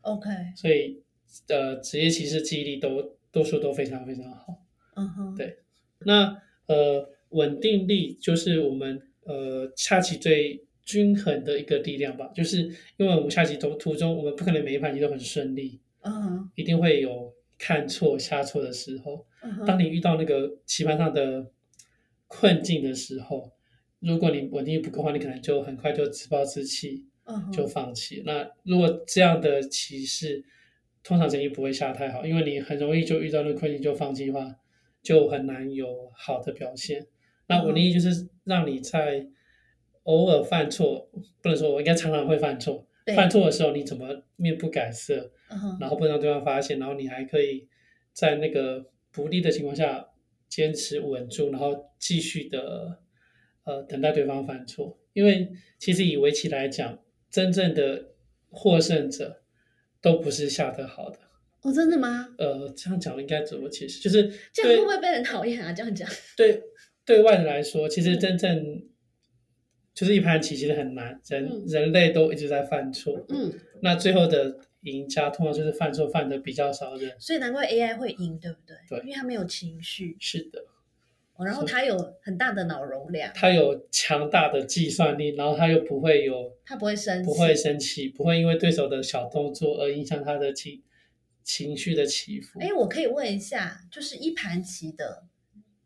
Speaker 2: ，OK，
Speaker 1: 所以呃职业棋士记忆力都多数都非常非常好。
Speaker 2: 嗯哼，
Speaker 1: 对那呃稳定力就是我们呃下棋最均衡的一个力量吧，就是因为我们下棋途途中我们不可能每一盘棋都很顺利。
Speaker 2: 嗯哼，
Speaker 1: 一定会有看错、下错的时候。当你遇到那个棋盘上的困境的时候，如果你稳定力不够的话，你可能就很快就自暴自弃，就放弃。那如果这样的棋士，通常成绩不会下太好，因为你很容易就遇到那个困境就放弃的话，就很难有好的表现。那稳定力就是让你在偶尔犯错，不能说我应该常常会犯错，
Speaker 2: 对
Speaker 1: 犯错的时候你怎么面不改色，
Speaker 2: 嗯，
Speaker 1: 然后不让对方发现，然后你还可以在那个不利的情况下坚持稳住，然后继续的呃等待对方犯错。因为其实以围棋来讲，真正的获胜者都不是下得好的，
Speaker 2: 哦，真的吗？
Speaker 1: 呃，这样讲应该怎么解释？就是
Speaker 2: 这样会不会被人讨厌啊？这样讲，
Speaker 1: 对对外人来说，其实
Speaker 2: 嗯
Speaker 1: 真正就是一盘棋其实很难，人、
Speaker 2: 嗯
Speaker 1: 人类都一直在犯错，
Speaker 2: 嗯，
Speaker 1: 那最后的赢家通常就是犯错犯的比较少的人。
Speaker 2: 所以难怪 AI 会赢，对不对？
Speaker 1: 对
Speaker 2: 因为他没有情绪，
Speaker 1: 是的，
Speaker 2: 哦，然后他有很大的脑容量，
Speaker 1: 他有强大的计算力，然后他又不会有
Speaker 2: 他不会生气，
Speaker 1: 不会生气，不会因为对手的小动作而影响他的情情绪的起伏。
Speaker 2: 哎，我可以问一下，就是一盘棋的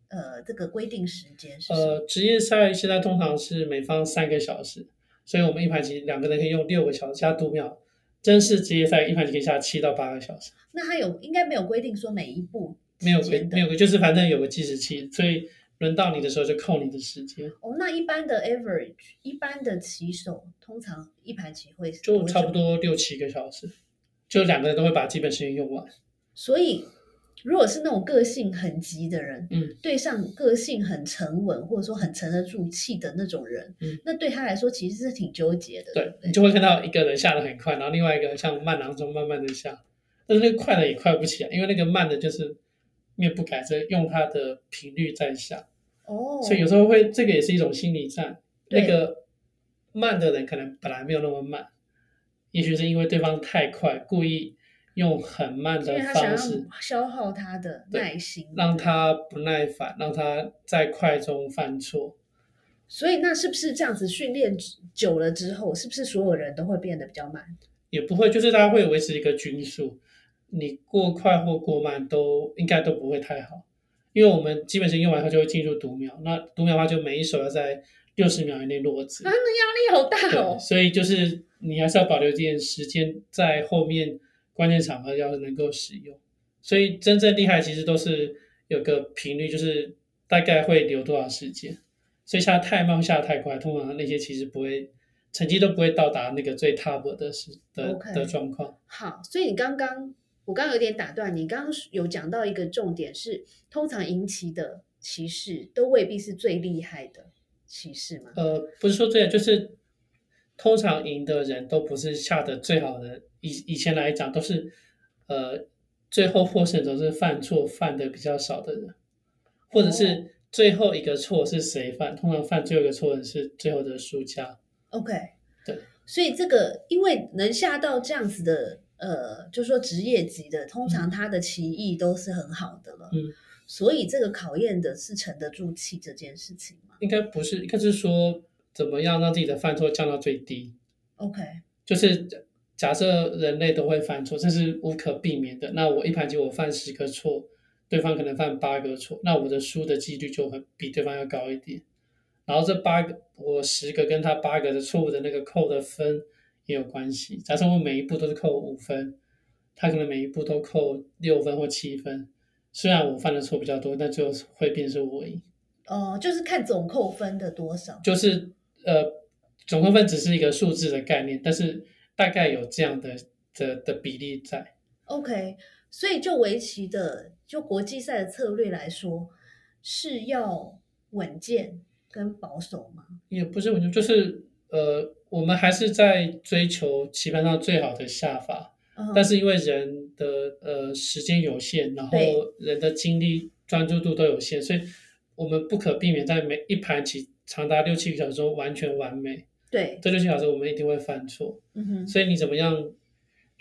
Speaker 2: 呃这个规定时间是？
Speaker 1: 呃，职业赛现在通常是每方三个小时，所以我们一盘棋两个人可以用六个小时加读秒。真是职业赛一盘棋可以下七到八个小时，
Speaker 2: 那他有应该没有规定说每一步
Speaker 1: 没有
Speaker 2: 时间的
Speaker 1: 规没有规，就是反正有个计时器，所以轮到你的时候就扣你的时间，
Speaker 2: 哦。那一般的 average，一般的棋手通常一盘棋会
Speaker 1: 就差不
Speaker 2: 多
Speaker 1: 六七个小时，就两个人都会把基本时间用完。
Speaker 2: 所以如果是那种个性很急的人，
Speaker 1: 嗯，
Speaker 2: 对上个性很沉稳或者说很沉得住气的那种人，
Speaker 1: 嗯
Speaker 2: 那对他来说其实是挺纠结的，
Speaker 1: 对你就会看到一个人下的很快，然后另外一个像慢郎中慢慢的下，但是那个快的也快不起来，因为那个慢的就是面不改正，用它的频率在下，
Speaker 2: 哦，
Speaker 1: 所以有时候会这个也是一种心理战。
Speaker 2: 对
Speaker 1: 那个慢的人可能本来没有那么慢，也许是因为对方太快，故意用很慢的方式
Speaker 2: 消耗他的耐心，
Speaker 1: 让他不耐烦，让他在快中犯错。
Speaker 2: 所以那是不是这样子训练久了之后，是不是所有人都会变得比较慢？
Speaker 1: 也不会，就是大家会维持一个均数，你过快或过慢都应该都不会太好，因为我们基本上用完后就会进入读秒，那读秒的话就每一手要在六十秒以内落子
Speaker 2: 啊，，那压力好大
Speaker 1: 对，
Speaker 2: 哦。
Speaker 1: 所以就是你还是要保留一点时间在后面关键场合要能够使用，所以真正厉害其实都是有个频率，就是大概会留多少时间，所以下太慢下太快，通常那些其实不会。成绩都不会到达那个最 top 的时的的状况。
Speaker 2: 好，所以你刚刚我刚刚有点打断你，刚刚有讲到一个重点是，通常赢棋的骑士都未必是最厉害的骑士吗？
Speaker 1: 呃，不是说这样，就是通常赢的人都不是下的最好的。以以前来讲，都是呃最后获胜都是犯错犯的比较少的人，或者
Speaker 2: 哦
Speaker 1: 是最后一个错是谁犯，通常犯最后一个错的人是最后的输家。
Speaker 2: OK，
Speaker 1: 对，
Speaker 2: 所以这个因为能下到这样子的，呃，就说职业级的，通常他的棋艺都是很好的了，
Speaker 1: 嗯，
Speaker 2: 所以这个考验的是沉得住气这件事情嘛。
Speaker 1: 应该不是，应该是说怎么样让自己的犯错降到最低。
Speaker 2: OK，
Speaker 1: 就是假设人类都会犯错，这是无可避免的。那我一盘棋我犯十个错，对方可能犯八个错，那我的输的几率就会比对方要高一点。然后这八个我十个跟他八个的错误的那个扣的分也有关系。假设我每一步都是扣五分，他可能每一步都扣六分或七分。虽然我犯的错比较多，但最后会变成我赢。
Speaker 2: 哦、就是看总扣分的多少。
Speaker 1: 就是呃，总扣分只是一个数字的概念，但是大概有这样的的的比例在。
Speaker 2: OK，所以就围棋的，就国际赛的策略来说，是要稳健跟保守吗？
Speaker 1: 也不是稳健，就是呃，我们还是在追求棋盘上最好的下法，
Speaker 2: 嗯。
Speaker 1: 但是因为人的呃时间有限，然后人的精力专注度都有限，所以我们不可避免在每一盘棋长达六七个小时中完全完美。
Speaker 2: 对，
Speaker 1: 这六七个小时我们一定会犯错，
Speaker 2: 嗯哼，
Speaker 1: 所以你怎么样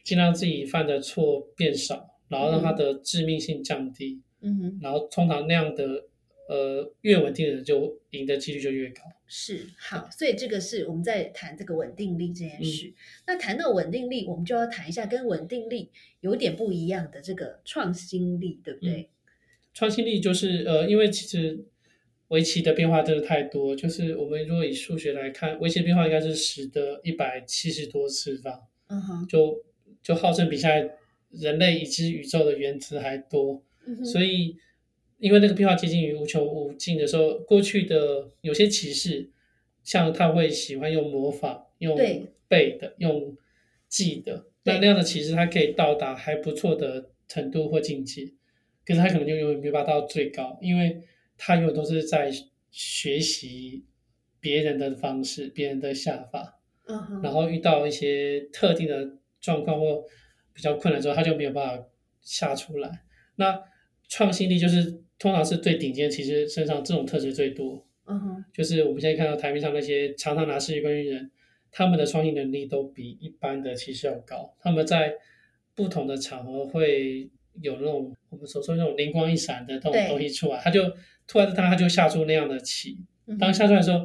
Speaker 1: 尽量自己犯的错变少，然后让它的致命性降低，
Speaker 2: 嗯哼，
Speaker 1: 然后通常那样的呃越稳定的人就赢的几率就越高。
Speaker 2: 是好，所以这个是我们在谈这个稳定力这件
Speaker 1: 嗯
Speaker 2: 事。那谈到稳定力，我们就要谈一下跟稳定力有点不一样的这个创新力，对不对？
Speaker 1: 创新力就是呃，因为其实围棋的变化真的太多，就是我们如果以数学来看，围棋的变化应该是十的一百七十多次方，
Speaker 2: 嗯哼，
Speaker 1: 就就号称比现在人类已知宇宙的原子还多。
Speaker 2: 嗯，
Speaker 1: 所以，因为那个变化接近于无穷无尽的时候，过去的有些骑士，像他会喜欢用魔法、用背的、用记的，那那样的骑士，他可以到达还不错的程度或境界，可是他可能就永远没办法到最高，因为他永远都是在学习别人的方式、别人的下法，然后遇到一些特定的状况或比较困难之后，他就没有办法下出来。那创新力就是通常是最顶尖，其实身上这种特质最多。
Speaker 2: 嗯哼，
Speaker 1: 就是我们现在看到台面上那些常常拿世界冠军人，他们的创新能力都比一般的其实要高。他们在不同的场合会有那种我们所说那种灵光一闪的这种东西出来，他就突然他他就下出那样的棋。当下出来的时候，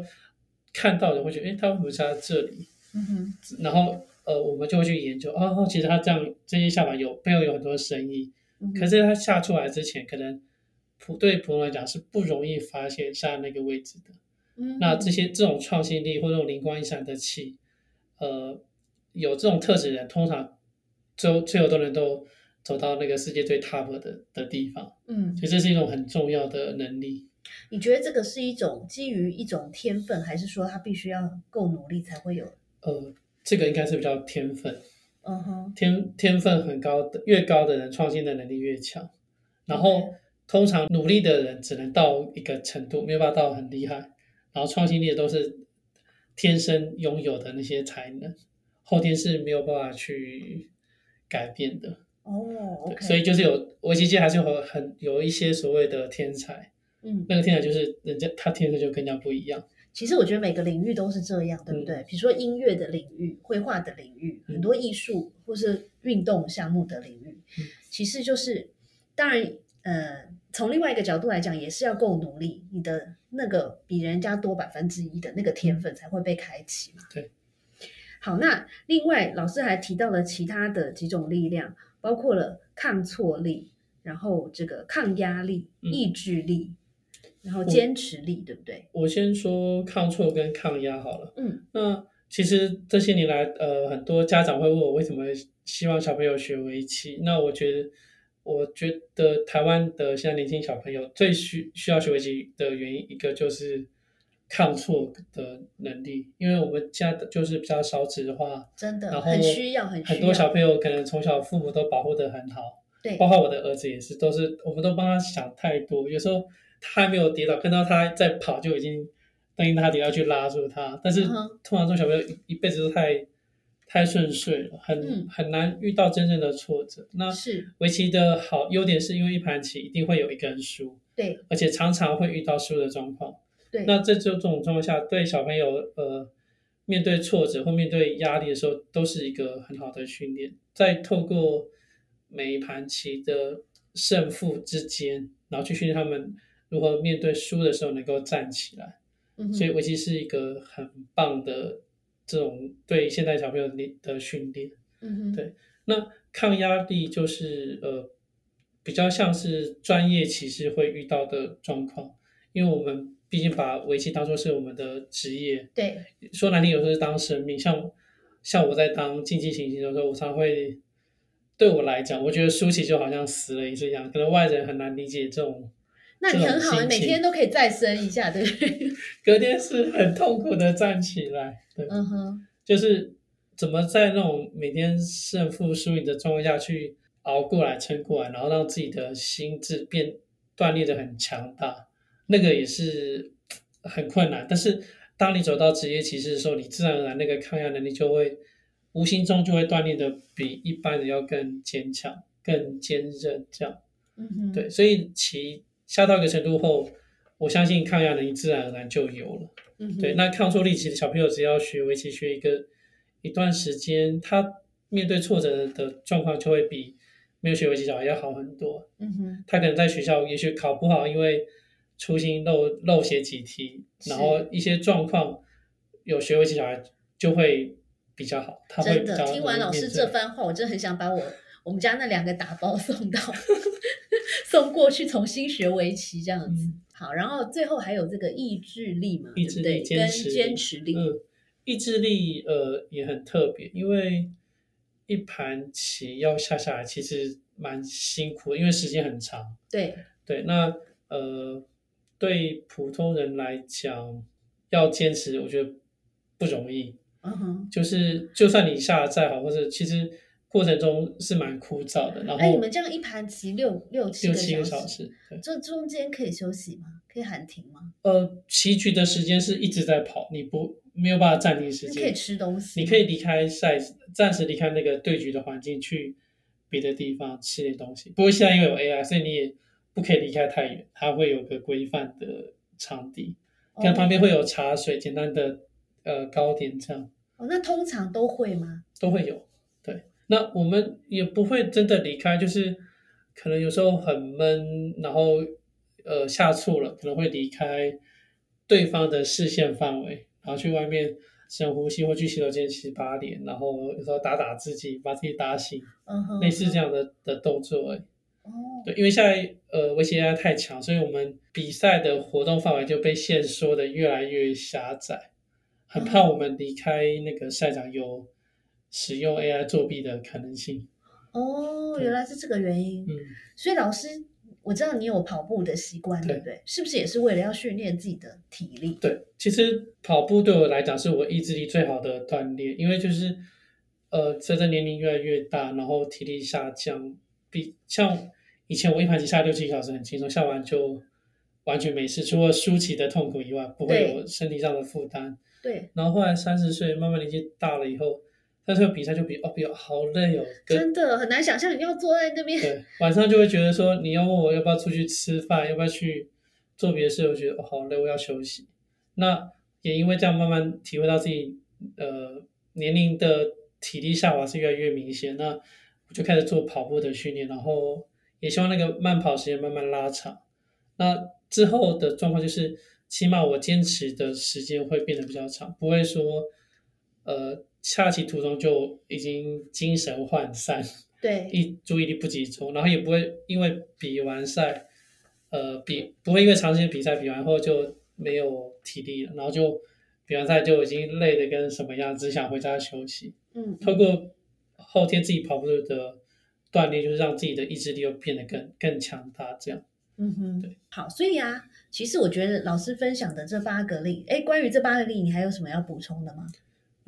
Speaker 1: 看到人会觉得，哎，他为什么下在这里？
Speaker 2: 嗯哼，
Speaker 1: 然后呃，我们就会去研究，哦，其实他这样这些下法有背后有很多深意。
Speaker 2: 嗯
Speaker 1: 可是他下出来之前，可能普对普通来讲是不容易发现下那个位置的。
Speaker 2: 嗯
Speaker 1: 那这些这种创新力或这种灵光一闪的气，呃，有这种特质的人，通常最后最后都能够走到那个世界最 top 的的地方，
Speaker 2: 嗯，
Speaker 1: 所以这是一种很重要的能力。
Speaker 2: 你觉得这个是一种基于一种天分，还是说他必须要够努力才会有？
Speaker 1: 呃，这个应该是比较天分，
Speaker 2: 嗯哼，
Speaker 1: 天天分很高的，越高的人创新的能力越强。然后通常努力的人只能到一个程度，没有办法到很厉害。然后创新力的都是天生拥有的那些才能，后天是没有办法去改变的。
Speaker 2: 哦
Speaker 1: 所以就是有围棋界还是有很有一些所谓的天才，
Speaker 2: 嗯，
Speaker 1: 那个天才就是人家他天生就跟人家不一样。
Speaker 2: 其实我觉得每个领域都是这样，对不对？比如说音乐的领域、绘画的领域、
Speaker 1: 嗯
Speaker 2: 很多艺术或是运动项目的领域，
Speaker 1: 嗯
Speaker 2: 其实就是当然，呃，从另外一个角度来讲，也是要够努力，你的那个比人家多百分之一的那个天分才会被开启嘛。
Speaker 1: 对。
Speaker 2: 好，那另外老师还提到了其他的几种力量，包括了抗挫力，然后这个抗压力、
Speaker 1: 嗯
Speaker 2: 意志力，然后坚持力，对不对？
Speaker 1: 我先说抗挫跟抗压好了。
Speaker 2: 嗯
Speaker 1: 那其实这些年来，呃，很多家长会问我为什么希望小朋友学围棋。那我觉得，我觉得台湾的现在年轻小朋友最需需要学围棋的原因，一个就是抗挫的能力，因为我们家的就是比较少子化，
Speaker 2: 真的
Speaker 1: 然后
Speaker 2: 很需要，很需要。
Speaker 1: 很多小朋友可能从小父母都保护得很好，
Speaker 2: 对
Speaker 1: 包括我的儿子也是，都是我们都帮他想太多，有时候他还没有跌倒，看到他在跑就已经担心他跌倒去拉住他，但是通常这种小朋友一一辈子都太太顺遂了，很、
Speaker 2: 嗯
Speaker 1: 很难遇到真正的挫折。那
Speaker 2: 是
Speaker 1: 围棋的好优点是因为一盘棋一定会有一个人输，
Speaker 2: 对
Speaker 1: 而且常常会遇到输的状况。
Speaker 2: 对，
Speaker 1: 那在这种状况下，对小朋友呃面对挫折或面对压力的时候，都是一个很好的训练。再透过每一盘棋的胜负之间，然后去训练他们如何面对输的时候能够站起来。
Speaker 2: 嗯
Speaker 1: 所以围棋是一个很棒的这种对现代小朋友的的训练。
Speaker 2: 嗯哼
Speaker 1: 对那抗压力就是呃比较像是专业棋士会遇到的状况，因为我们毕竟把围棋当做是我们的职业，
Speaker 2: 对
Speaker 1: 说难听有时候是当生命。像像我在当竞技型棋的时候，我常会对我来讲，我觉得舒淇就好像死了一次一样，可能外人很难理解这种。
Speaker 2: 那你很好，
Speaker 1: 这种心情
Speaker 2: 每天都可以再生一下，对不对？
Speaker 1: 隔天是很痛苦的站起来，对，
Speaker 2: 嗯哼，
Speaker 1: 就是怎么在那种每天胜负输赢的状况下去熬过来、撑过来，然后让自己的心智变锻炼的很强大，那个也是很困难。但是当你走到职业棋士的时候，你自然而然那个抗压能力就会无形中就会锻炼的比一般人要更坚强、更坚韧，这样。
Speaker 2: 嗯哼，
Speaker 1: 对，所以棋下到一个程度后，我相信抗压能力自然而然就有了。
Speaker 2: 嗯，
Speaker 1: 对，那抗挫力其实小朋友只要学围棋学一个一段时间，他面对挫折的状况就会比没有学围棋小孩要好很多。
Speaker 2: 嗯哼，
Speaker 1: 他可能在学校也许考不好，因为粗心漏漏写几题，然后一些状况有学围棋小孩就会比较好，他会
Speaker 2: 真的听完老师这番话，我真的很想把我我们家那两个打包送到 送过去，重新学围棋这样子。
Speaker 1: 嗯
Speaker 2: 好，然后最后还有这个意志力嘛，
Speaker 1: 意志力
Speaker 2: 对不对？跟
Speaker 1: 坚持力嗯，意志力呃也很特别，因为一盘棋要下下来其实蛮辛苦，因为时间很长。
Speaker 2: 对，
Speaker 1: 对，那呃对普通人来讲，要坚持，我觉得不容易。
Speaker 2: 嗯哼。
Speaker 1: 就是就算你下的再好，或者其实过程中是蛮枯燥的，然后
Speaker 2: 哎，你们这样一盘棋六六七
Speaker 1: 六七个小，时，对。
Speaker 2: 这中间可以休息吗？可以喊停吗？
Speaker 1: 呃，棋局的时间是一直在跑，你不没有办法暂停时间。
Speaker 2: 那可以吃东西，
Speaker 1: 你可以离开赛，暂时离开那个对局的环境，去别的地方吃点东西。不过现在因为有 AI，所以你也不可以离开太远，它会有个规范的场地，跟旁边会有茶水、简单的呃糕点这样
Speaker 2: 哦，那通常都会吗？
Speaker 1: 都会有。对，那我们也不会真的离开，就是可能有时候很闷，然后呃下醋了，可能会离开对方的视线范围，然后去外面深呼吸，或去洗手间洗把脸，然后有时候打打自己，把自己打醒，类似这样的的动作而已。
Speaker 2: 哦，
Speaker 1: 对，因为现在呃威胁压力太强，所以我们比赛的活动范围就被限缩的越来越狭窄，很怕我们离开那个赛场有使用 AI 作弊的可能性。
Speaker 2: 哦，原来是这个原因。
Speaker 1: 嗯，
Speaker 2: 所以老师，我知道你有跑步的习惯，对
Speaker 1: 对
Speaker 2: 不对？是不是也是为了要训练自己的体力？
Speaker 1: 对，其实跑步对我来讲是我意志力最好的锻炼，因为就是呃随着年龄越来越大，然后体力下降，比像以前我一盘棋下六七个小时很轻松，下完就完全没事，除了舒淇的痛苦以外，不会有身体上的负担。
Speaker 2: 对，
Speaker 1: 然后后来三十岁，慢慢年纪大了以后，但是比赛就比哦比好累哦，
Speaker 2: 真的很难想象你要坐在那边。
Speaker 1: 对晚上就会觉得说，你要问我要不要出去吃饭，要不要去做别的事，我觉得哦好累，我要休息。那也因为这样，慢慢体会到自己呃年龄的体力下滑是越来越明显，那我就开始做跑步的训练，然后也希望那个慢跑时间慢慢拉长。那之后的状况就是，起码我坚持的时间会变得比较长，不会说呃下棋途中就已经精神涣散，
Speaker 2: 对，
Speaker 1: 一注意力不集中，然后也不会因为比完赛，呃，比不会因为长时间比赛比完后就没有体力了，然后就比完赛就已经累的跟什么样，只想回家休息。
Speaker 2: 嗯，
Speaker 1: 透过后天自己跑步的锻炼，就是让自己的意志力又变得更更强大，这样。
Speaker 2: 嗯哼，
Speaker 1: 对，
Speaker 2: 好，所以啊，其实我觉得老师分享的这八个例，哎，关于这八个例，你还有什么要补充的吗？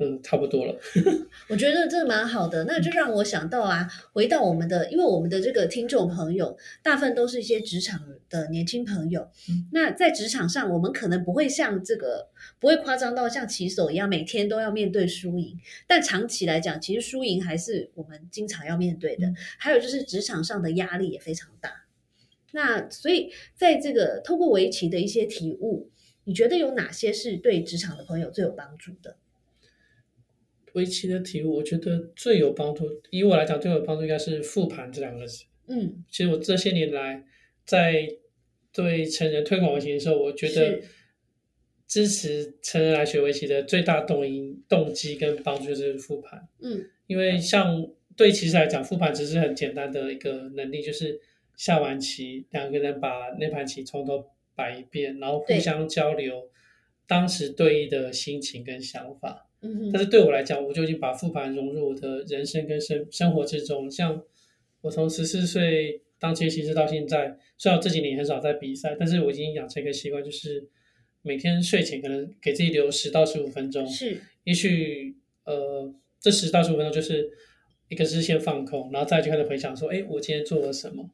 Speaker 1: 嗯，差不多了。
Speaker 2: 我觉得这蛮好的，那就让我想到啊，回到我们的，因为我们的这个听众朋友，大部分都是一些职场的年轻朋友。
Speaker 1: 嗯
Speaker 2: 那在职场上，我们可能不会像这个，不会夸张到像棋手一样，每天都要面对输赢。但长期来讲，其实输赢还是我们经常要面对的。
Speaker 1: 嗯
Speaker 2: 还有就是职场上的压力也非常大。那所以在这个透过围棋的一些体悟，你觉得有哪些是对职场的朋友最有帮助的？
Speaker 1: 围棋的题目，我觉得最有帮助，以我来讲最有帮助应该是复盘这两个字。
Speaker 2: 嗯，
Speaker 1: 其实我这些年来在对成人推广围棋的时候，我觉得支持成人来学围棋的最大动因、动机跟帮助就是复盘。
Speaker 2: 嗯
Speaker 1: 因为像对棋士来讲，复盘只是很简单的一个能力，就是下完棋，两个人把那盘棋从头摆一遍，然后互相交流当时对弈的心情跟想法。但是对我来讲，我就已经把复盘融入我的人生跟生生活之中。像我从十四岁当街骑士到现在，虽然我这几年很少在比赛，但是我已经养成一个习惯，就是每天睡前可能给自己留十到十五分钟。
Speaker 2: 是
Speaker 1: 也许呃，这十到十五分钟就是一个是先放空，然后再去开始回想说，哎，我今天做了什么？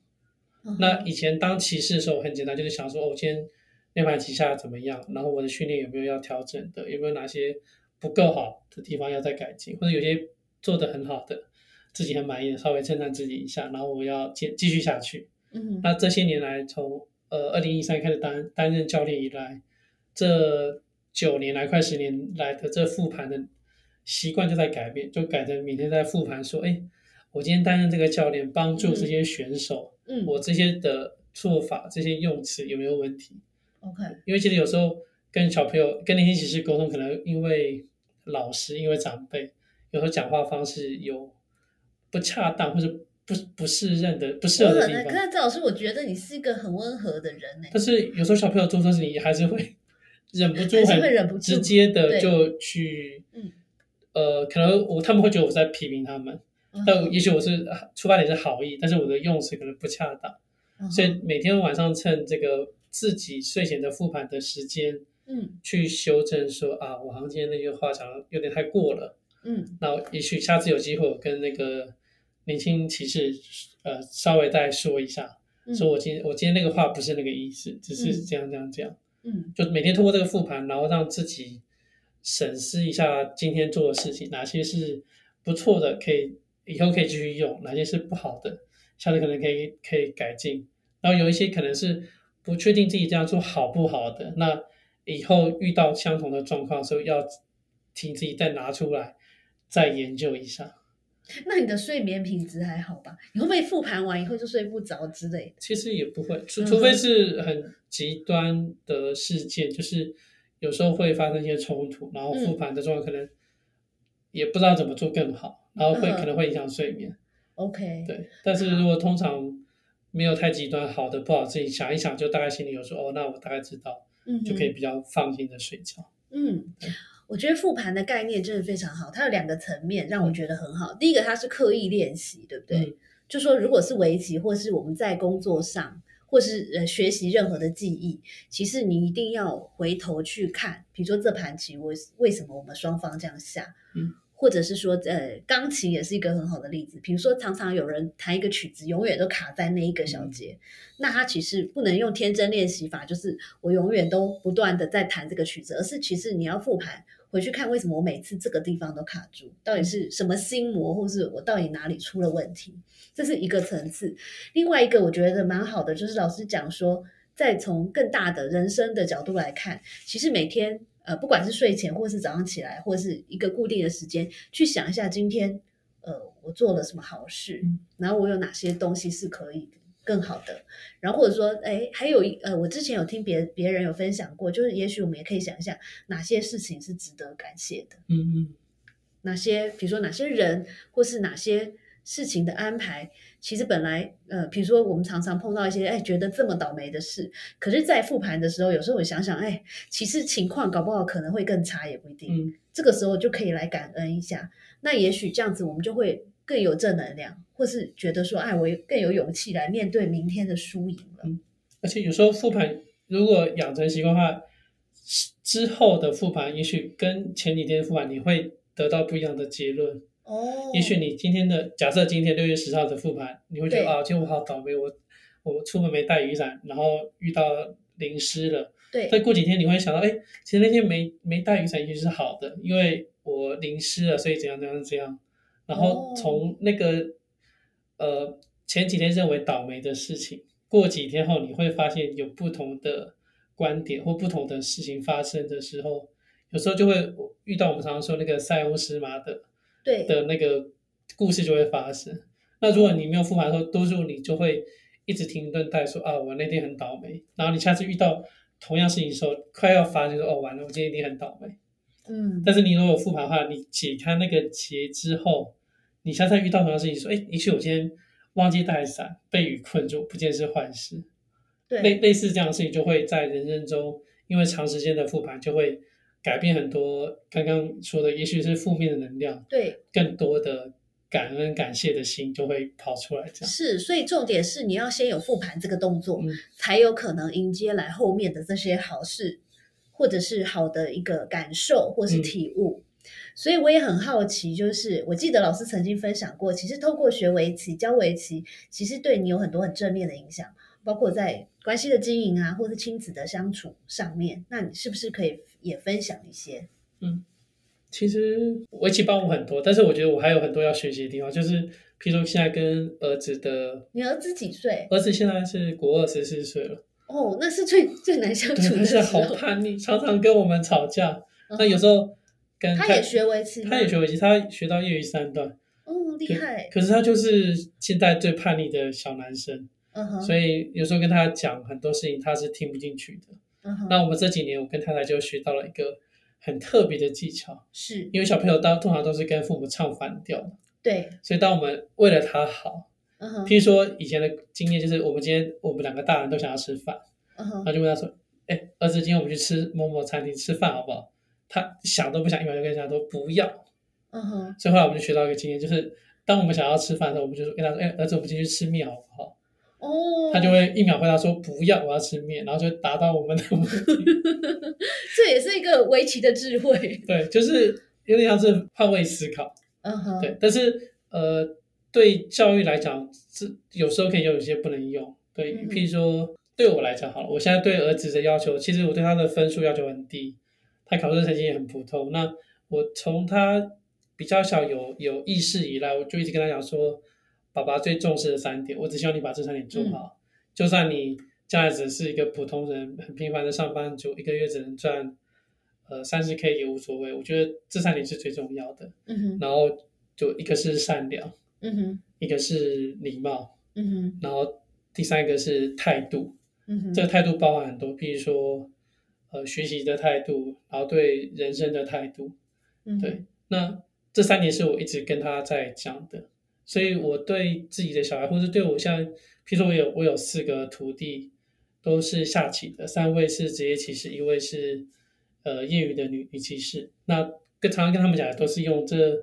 Speaker 2: 嗯
Speaker 1: 那以前当骑士的时候很简单，就是想说，哦，我今天那盘棋下得怎么样？然后我的训练有没有要调整的？有没有哪些不够好的地方要再改进？或者有些做得很好的，自己很满意的，稍微称赞自己一下，然后我要继继续下去。
Speaker 2: 嗯
Speaker 1: 那这些年来，从呃二零一三开始担担任教练以来，这九年来快十年来的这复盘的习惯就在改变，就改成每天在复盘说，哎，我今天担任这个教练，帮助这些选手。
Speaker 2: 嗯
Speaker 1: 我这些的做法、这些用词有没有问题
Speaker 2: ？，OK，
Speaker 1: 因为其实有时候跟小朋友、跟年轻骑士沟通，可能因为老师、因为长辈，有时候讲话方式有不恰当或者不不适任的、不适合的地方。
Speaker 2: 可是赵老师，我觉得你是一个很温和的人呢。
Speaker 1: 但是有时候小朋友做错事，你还是会 忍不住
Speaker 2: 还是
Speaker 1: 很
Speaker 2: 会忍不住
Speaker 1: 直接的就去，
Speaker 2: 嗯
Speaker 1: 呃，可能我他们会觉得我在批评他们，
Speaker 2: 嗯
Speaker 1: 但也许我是出发点是好意，但是我的用词可能不恰当。
Speaker 2: 嗯
Speaker 1: 所以每天晚上趁这个自己睡前的复盘的时间，
Speaker 2: 嗯
Speaker 1: 去修正说啊，我好像今天那句话讲的有点太过了。
Speaker 2: 嗯
Speaker 1: 那也许下次有机会，我跟那个年轻骑士呃稍微再说一下，
Speaker 2: 嗯
Speaker 1: 说我今天我今天那个话不是那个意思，只是
Speaker 2: 嗯
Speaker 1: 这样这样这样。
Speaker 2: 嗯
Speaker 1: 就每天通过这个复盘，然后让自己审视一下今天做的事情，哪些是不错的，可以以后可以继续用，哪些是不好的，下次可能可以可以改进。然后有一些可能是不确定自己这样做好不好的，那以后遇到相同的状况的时候，要请自己再拿出来再研究一下。
Speaker 2: 那你的睡眠品质还好吧？你会不会复盘完以后就睡不着之类的？
Speaker 1: 其实也不会，除除非是很极端的事件，就是有时候会发生一些冲突，然后
Speaker 2: 嗯
Speaker 1: 复盘的状况可能也不知道怎么做更好，然后会
Speaker 2: 嗯
Speaker 1: 可能会影响睡眠。
Speaker 2: OK，
Speaker 1: 对，但是如果通常没有太极端，好的不好，自己想一想，就大概心里有数，哦，那我大概知道，
Speaker 2: 嗯，
Speaker 1: 就可以比较放心的睡觉。
Speaker 2: 嗯，我觉得复盘的概念真的非常好，它有两个层面让我觉得很好。第一个，它是刻意练习，对不对？
Speaker 1: 嗯
Speaker 2: 就说如果是围棋，或是我们在工作上，或是呃学习任何的技艺，其实你一定要回头去看，比如说这盘棋为为什么我们双方这样下，
Speaker 1: 嗯。
Speaker 2: 或者是说，呃，钢琴也是一个很好的例子。比如说，常常有人弹一个曲子，永远都卡在那一个小节，那他其实不能用天真练习法，就是我永远都不断的在弹这个曲子，而是其实你要复盘回去看，为什么我每次这个地方都卡住，到底是什么心魔，或是我到底哪里出了问题，这是一个层次。另外一个我觉得蛮好的，就是老师讲说，再从更大的人生的角度来看，其实每天呃，不管是睡前，或是早上起来，或是一个固定的时间，去想一下今天呃我做了什么好事，
Speaker 1: 嗯
Speaker 2: 然后我有哪些东西是可以更好的，然后或者说，哎，还有一呃，我之前有听别别人有分享过，就是也许我们也可以想一下哪些事情是值得感谢的，
Speaker 1: 嗯嗯，
Speaker 2: 哪些比如说哪些人或是哪些事情的安排，其实本来呃，比如说我们常常碰到一些哎觉得这么倒霉的事，可是，在复盘的时候，有时候我想想，哎，其实情况搞不好可能会更差，也不一定。
Speaker 1: 嗯
Speaker 2: 这个时候就可以来感恩一下。那也许这样子，我们就会更有正能量，或是觉得说，哎，我更有勇气来面对明天的输赢了。
Speaker 1: 而且有时候复盘，如果养成习惯的话，之后的复盘，也许跟前几天复盘，你会得到不一样的结论。
Speaker 2: 哦
Speaker 1: 也许你今天的假设今天六月十号的复盘，你会觉得啊，今天我好倒霉，我我出门没带雨伞，然后遇到淋湿了。
Speaker 2: 对
Speaker 1: 再过几天你会想到，哎，其实那天没没带雨伞也许是好的，因为我淋湿了，所以怎样怎样怎样。然后
Speaker 2: 哦
Speaker 1: 从那个、呃前几天认为倒霉的事情，过几天后你会发现有不同的观点或不同的事情发生的时候，有时候就会遇到我们常常说那个塞翁失马的
Speaker 2: 对
Speaker 1: 的那个故事就会发生。那如果你没有复盘的时候，多数你就会一直停顿带说啊，我那天很倒霉。然后你下次遇到同样事情的时候，快要发生说哦，完了，我今天一定很倒霉。
Speaker 2: 嗯，
Speaker 1: 但是你如果有复盘的话，你解开那个结之后，你下次遇到同样事情说，哎，也许我今天忘记带伞，被雨困住，不见是坏事。类
Speaker 2: 对
Speaker 1: 类似这样的事情，就会在人生中，因为长时间的复盘，就会改变很多。刚刚说的，也许是负面的能量，
Speaker 2: 对
Speaker 1: 更多的感恩、感谢的心就会跑出来。这样，
Speaker 2: 是，所以重点是你要先有复盘这个动作，
Speaker 1: 嗯
Speaker 2: 才有可能迎接来后面的这些好事，或者是好的一个感受或是
Speaker 1: 嗯
Speaker 2: 体悟。所以我也很好奇，就是我记得老师曾经分享过，其实透过学围棋、教围棋，其实对你有很多很正面的影响，包括在关系的经营啊，或是亲子的相处上面。那你是不是可以也分享一些？
Speaker 1: 嗯其实围棋帮我很多，但是我觉得我还有很多要学习的地方，就是譬如说现在跟儿子的
Speaker 2: 你儿子几岁？
Speaker 1: 儿子现在是国二十四岁了，
Speaker 2: 哦，那是最最难相
Speaker 1: 对，
Speaker 2: 处的
Speaker 1: 是好。叛逆，常常跟我们吵架。
Speaker 2: 嗯
Speaker 1: 那有时候跟
Speaker 2: 他也学围棋，
Speaker 1: 他也学围棋，他学到业余三段，
Speaker 2: 哦，厉害，
Speaker 1: 可是他就是现在最叛逆的小男生，
Speaker 2: 嗯哼，
Speaker 1: 所以有时候跟他讲很多事情，他是听不进去的。
Speaker 2: 嗯哼，
Speaker 1: 那我们这几年，我跟太太就学到了一个很特别的技巧，
Speaker 2: 是。
Speaker 1: 因为小朋友当通常都是跟父母唱反调的，
Speaker 2: 对，
Speaker 1: 所以当我们为了他好，
Speaker 2: 嗯哼，
Speaker 1: 譬如说以前的经验就是，我们今天我们两个大人都想要吃饭，
Speaker 2: 嗯哼。
Speaker 1: 然，后就问他说：“哎，儿子，今天我们去吃某某餐厅吃饭好不好？”他想都不想，一秒就跟他讲说不要。
Speaker 2: 嗯哼，
Speaker 1: 所以后来我们就学到一个经验，就是当我们想要吃饭的时候，我们就说跟他说：“哎，儿子，我们进去吃面好不好？”
Speaker 2: 哦，
Speaker 1: 他就会一秒回答说不要，我要吃面，然后就达到我们的 目的。
Speaker 2: 这也是一个围棋的智慧，
Speaker 1: 对，就是有点像是换位思考。
Speaker 2: 嗯哼，
Speaker 1: 对，但是呃，对教育来讲，这有时候可以用，有些不能用。对，譬如说对我来讲好了，我现在对儿子的要求，其实我对他的分数要求很低，他考试成绩也很普通。那我从他比较小有有意识以来，我就一直跟他讲说，爸爸最重视的三点，我只希望你把这三点做好，就算你将来只是一个普通人，很平凡的上班族，一个月只能赚呃三十 K 也无所谓，我觉得这三点是最重要的。
Speaker 2: 嗯哼，
Speaker 1: 然后就一个是善良，
Speaker 2: 嗯哼，
Speaker 1: 一个是礼貌，
Speaker 2: 嗯哼，
Speaker 1: 然后第三个是态度。
Speaker 2: 嗯哼，
Speaker 1: 这个态度包含很多，比如说呃学习的态度，然后对人生的态度。
Speaker 2: 嗯
Speaker 1: 对，那这三点是我一直跟他在讲的，所以我对自己的小孩，或者对我现在，譬如说我有我有四个徒弟，都是下棋的，三位是职业棋士，一位是呃业余的女女棋士。那跟常常跟他们讲，都是用这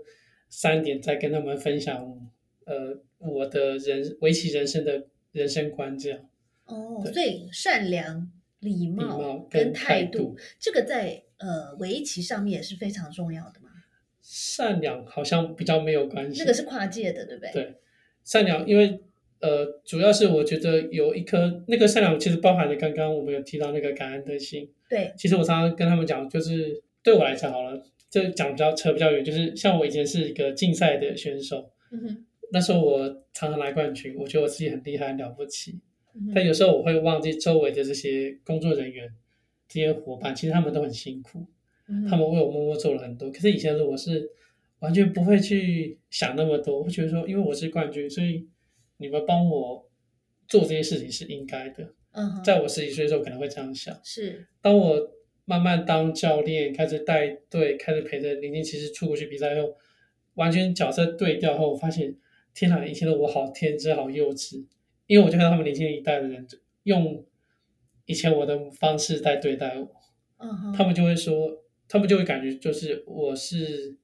Speaker 1: 三点在跟他们分享，呃，我的人围棋人生的人生观这样。
Speaker 2: 哦，所以善良、礼貌
Speaker 1: 貌
Speaker 2: 跟
Speaker 1: 跟态
Speaker 2: 态度
Speaker 1: 度，
Speaker 2: 这个在呃围棋上面也是非常重要的嘛。
Speaker 1: 善良好像比较没有关系，
Speaker 2: 那个是跨界的，对不对？
Speaker 1: 对，善良，因为呃，主要是我觉得有一颗那个善良，其实包含了刚刚我们有提到那个感恩的心。
Speaker 2: 对，
Speaker 1: 其实我常常跟他们讲，就是对我来讲好了，这讲比较扯比较远，就是像我以前是一个竞赛的选手，
Speaker 2: 嗯哼，
Speaker 1: 那时候我常常拿冠军，我觉得我自己很厉害很了不起，
Speaker 2: 嗯
Speaker 1: 但有时候我会忘记周围的这些工作人员、这些伙伴，其实他们都很辛苦。
Speaker 2: 嗯
Speaker 1: 他们为我默默做了很多。可是以前的我是完全不会去想那么多，我会觉得说，因为我是冠军，所以你们帮我做这些事情是应该的。
Speaker 2: 嗯哼，
Speaker 1: 在我十几岁的时候可能会这样想，
Speaker 2: 是
Speaker 1: 当我慢慢当教练，开始带队，开始陪着林静其实出国去比赛后，完全角色对调后，我发现天哪，以前的我好天真，好幼稚，因为我就看到他们年轻一代的人用以前我的方式在对待我。
Speaker 2: 嗯哼，
Speaker 1: 他们就会说，他们就会感觉就是我是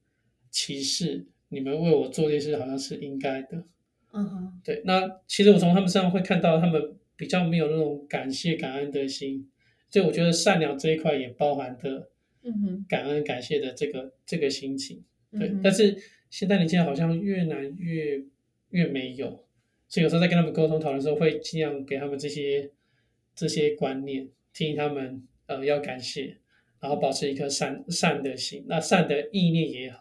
Speaker 1: 歧视，你们为我做这些事好像是应该的。
Speaker 2: 嗯哼，
Speaker 1: 对，那其实我从他们身上会看到他们比较没有那种感谢、感恩的心，所以我觉得善良这一块也包含的
Speaker 2: 嗯哼，
Speaker 1: 感恩、感谢的这个这个心情。对，
Speaker 2: 嗯
Speaker 1: 但是现在年轻人好像越难越越没有，所以有时候在跟他们沟通讨论的时候，会尽量给他们这些这些观念，提醒他们呃要感谢，然后保持一颗善善的心，那善的意念也好。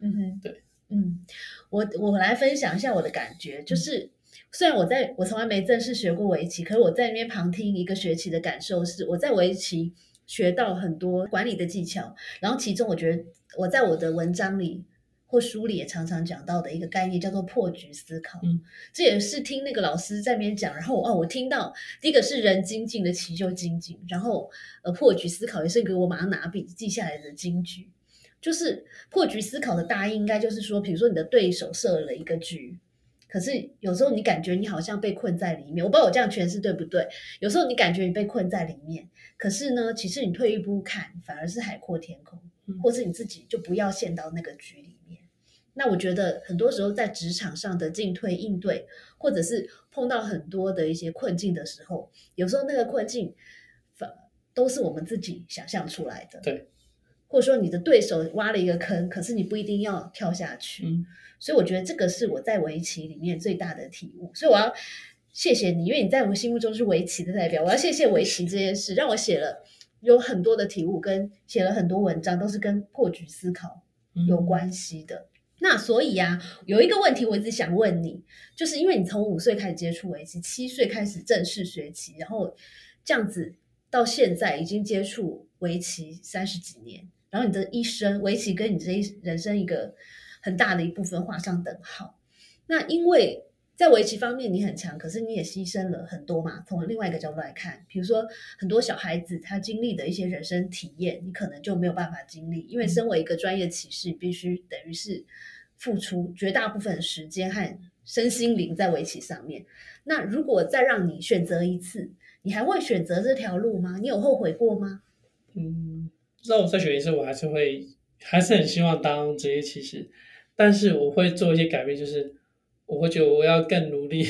Speaker 2: 嗯哼，
Speaker 1: 对，
Speaker 2: 嗯，我我来分享一下我的感觉，就是虽然我在我从来没正式学过围棋，可是我在那边旁听一个学期的感受是，我在围棋学到很多管理的技巧，然后其中我觉得我在我的文章里。或书里也常常讲到的一个概念叫做破局思考，
Speaker 1: 嗯，
Speaker 2: 这也是听那个老师在那边讲，然后哦，我听到第一个是人精进的奇就精进，然后呃破局思考也是给我马上拿笔记下来的金句，就是破局思考的大意应该就是说，比如说你的对手设了一个局，可是有时候你感觉你好像被困在里面，我不知道我这样诠释对不对。有时候你感觉你被困在里面，可是呢，其实你退一步看，反而是海阔天空，
Speaker 1: 嗯
Speaker 2: 或是你自己就不要陷到那个局里面。那我觉得很多时候在职场上的进退应对，或者是碰到很多的一些困境的时候，有时候那个困境反都是我们自己想象出来的。
Speaker 1: 对，
Speaker 2: 或者说你的对手挖了一个坑，可是你不一定要跳下去。
Speaker 1: 嗯
Speaker 2: 所以我觉得这个是我在围棋里面最大的体悟。所以我要谢谢你，因为你在我心目中是围棋的代表。我要谢谢围棋这件事，让我写了有很多的体悟，跟写了很多文章，都是跟破局思考
Speaker 1: 嗯
Speaker 2: 有关系的。那所以啊，有一个问题我一直想问你，就是因为你从五岁开始接触围棋，七岁开始正式学棋，然后这样子到现在已经接触围棋三十几年，然后你的一生围棋跟你这一人生一个很大的一部分画上等号。那因为在围棋方面你很强，可是你也牺牲了很多嘛。从另外一个角度来看，比如说很多小孩子他经历的一些人生体验，你可能就没有办法经历，因为身为一个专业棋士，必须等于是付出绝大部分时间和身心灵在围棋上面。那如果再让你选择一次，你还会选择这条路吗？你有后悔过吗？
Speaker 1: 嗯，让我再选一次，我还是会还是很希望当职业棋士，但是我会做一些改变，就是我会觉得我要更努力。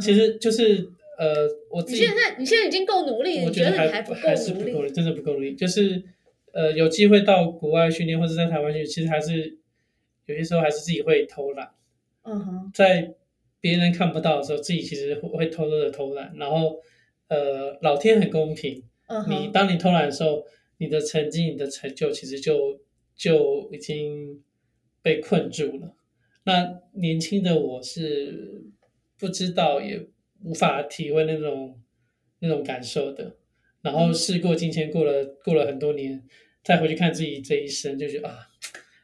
Speaker 1: 其实就是呃，我自己
Speaker 2: 你现在你现在已经够努力，
Speaker 1: 我觉得
Speaker 2: 你觉得你不
Speaker 1: 还还
Speaker 2: 够努力？
Speaker 1: 是不够力，真的不够努力。就是呃，有机会到国外训练或者在台湾训练，其实还是有些时候还是自己会偷懒，
Speaker 2: 嗯哼，
Speaker 1: 在别人看不到的时候，自己其实会会偷偷的偷懒。然后呃，老天很公平，
Speaker 2: 嗯哼，
Speaker 1: 你当你偷懒的时候，你的成绩、你的成就其实就就已经被困住了。那年轻的我是不知道，也无法体会那种那种感受的。然后事过境迁，过了过了很多年，再回去看自己这一生，就觉得啊，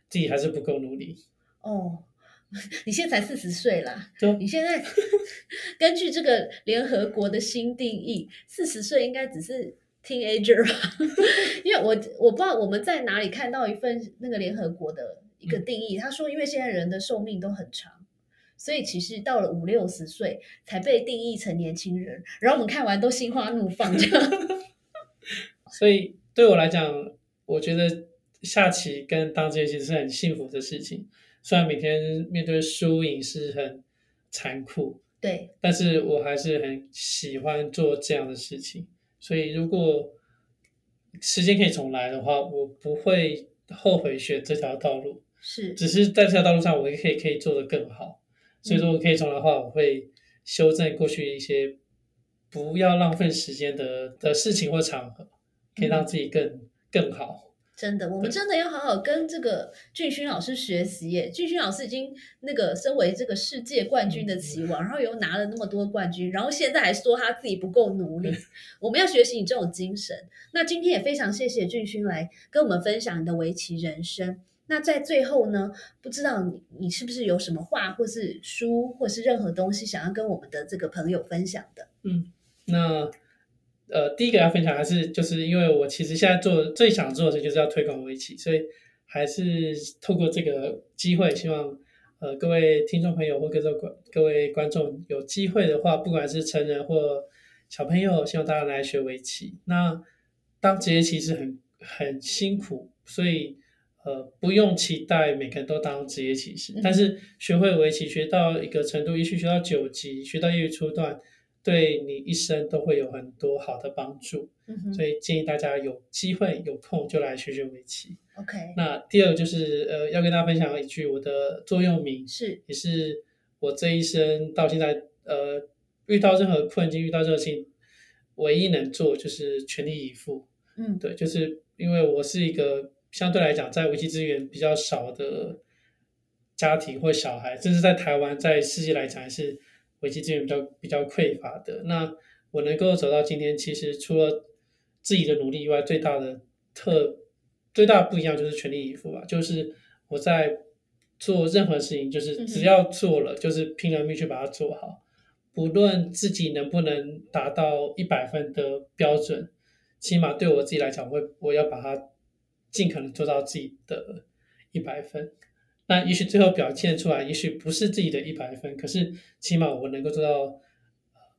Speaker 1: 自己还是不够努力。
Speaker 2: 哦，你现在才四十岁啦，
Speaker 1: 对
Speaker 2: 你现在 根据这个联合国的新定义，四十岁应该只是 teenager 吧？因为我我不知道我们在哪里看到一份那个联合国的一个定义，他说因为现在人的寿命都很长。所以其实到了五六十岁才被定义成年轻人，然后我们看完都心花怒放，这样。
Speaker 1: 所以对我来讲，我觉得下棋跟当职业棋是很幸福的事情。虽然每天面对输赢是很残酷，
Speaker 2: 对，
Speaker 1: 但是我还是很喜欢做这样的事情。所以如果时间可以重来的话，我不会后悔选这条道路。
Speaker 2: 是
Speaker 1: 只是在这条道路上，我也可以可以做得更好。所以说，我可以重来的话，我会修正过去一些不要浪费时间的的事情或场合，可以让自己更更好。
Speaker 2: 真的，我们真的要好好跟这个俊勋老师学习耶。俊勋老师已经那个身为这个世界冠军的棋王，然后又拿了那么多冠军，然后现在还说他自己不够努力。我们要学习你这种精神。那今天也非常谢谢俊勋来跟我们分享你的围棋人生。那在最后呢，不知道你你是不是有什么话，或是书，或是任何东西想要跟我们的这个朋友分享的？
Speaker 1: 嗯，那呃，第一个要分享还是就是因为我其实现在做最想做的事就是要推广围棋，所以还是透过这个机会，希望呃各位听众朋友或各位观各位观众有机会的话，不管是成人或小朋友，希望大家来学围棋。那当职业棋士很很辛苦，所以。呃，不用期待每个人都当职业棋士，但是学会围棋学到一个程度，也许学到九级，学到业余初段，对你一生都会有很多好的帮助。
Speaker 2: 嗯
Speaker 1: 所以建议大家有机会有空就来学学围棋。
Speaker 2: OK，
Speaker 1: 那第二就是呃，要跟大家分享一句我的座右铭，
Speaker 2: 是
Speaker 1: 也是我这一生到现在呃遇到任何困境、遇到任何事情，唯一能做就是全力以赴。
Speaker 2: 嗯
Speaker 1: 对，就是因为我是一个。相对来讲，在围棋资源比较少的家庭或小孩，甚至在台湾，在世界来讲，还是围棋资源比较比较匮乏的。那我能够走到今天，其实除了自己的努力以外，最大的特最大的不一样就是全力以赴吧。就是我在做任何事情，就是只要做了，就是拼了命去把它做好，不论自己能不能达到一百分的标准，起码对我自己来讲，我会我要把它。尽可能做到自己的一百分，那也许最后表现出来，也许不是自己的一百分，可是起码我能够做到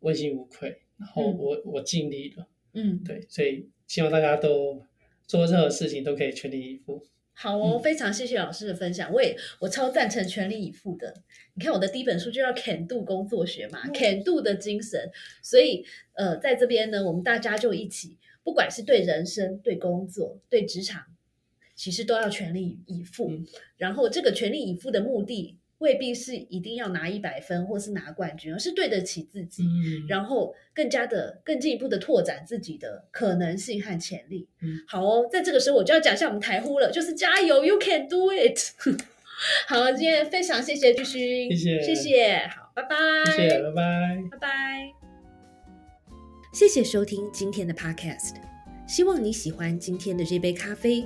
Speaker 1: 问心无愧，然后我、我尽力了，
Speaker 2: 嗯，
Speaker 1: 对，所以希望大家都做任何事情都可以全力以赴。
Speaker 2: 好哦，非常谢谢老师的分享，我也我超赞成全力以赴的。你看我的第一本书就叫《肯度工作学》嘛，肯度的精神，所以呃，在这边呢，我们大家就一起，不管是对人生、对工作、对职场。其实都要全力以赴，
Speaker 1: 嗯、
Speaker 2: 然后这个全力以赴的目的未必是一定要拿一百分或是拿冠军，而是对得起自己，
Speaker 1: 嗯、
Speaker 2: 然后更加的更进一步的拓展自己的可能性和潜力。
Speaker 1: 嗯，
Speaker 2: 好哦，在这个时候我就要讲一下我们台呼了，就是加油，You can do it 好，今天非常谢谢巨勋，
Speaker 1: 谢谢，
Speaker 2: 谢谢，好，拜拜，
Speaker 1: 谢谢，拜拜，
Speaker 2: 拜拜，谢谢收听今天的 Podcast，希望你喜欢今天的这杯咖啡。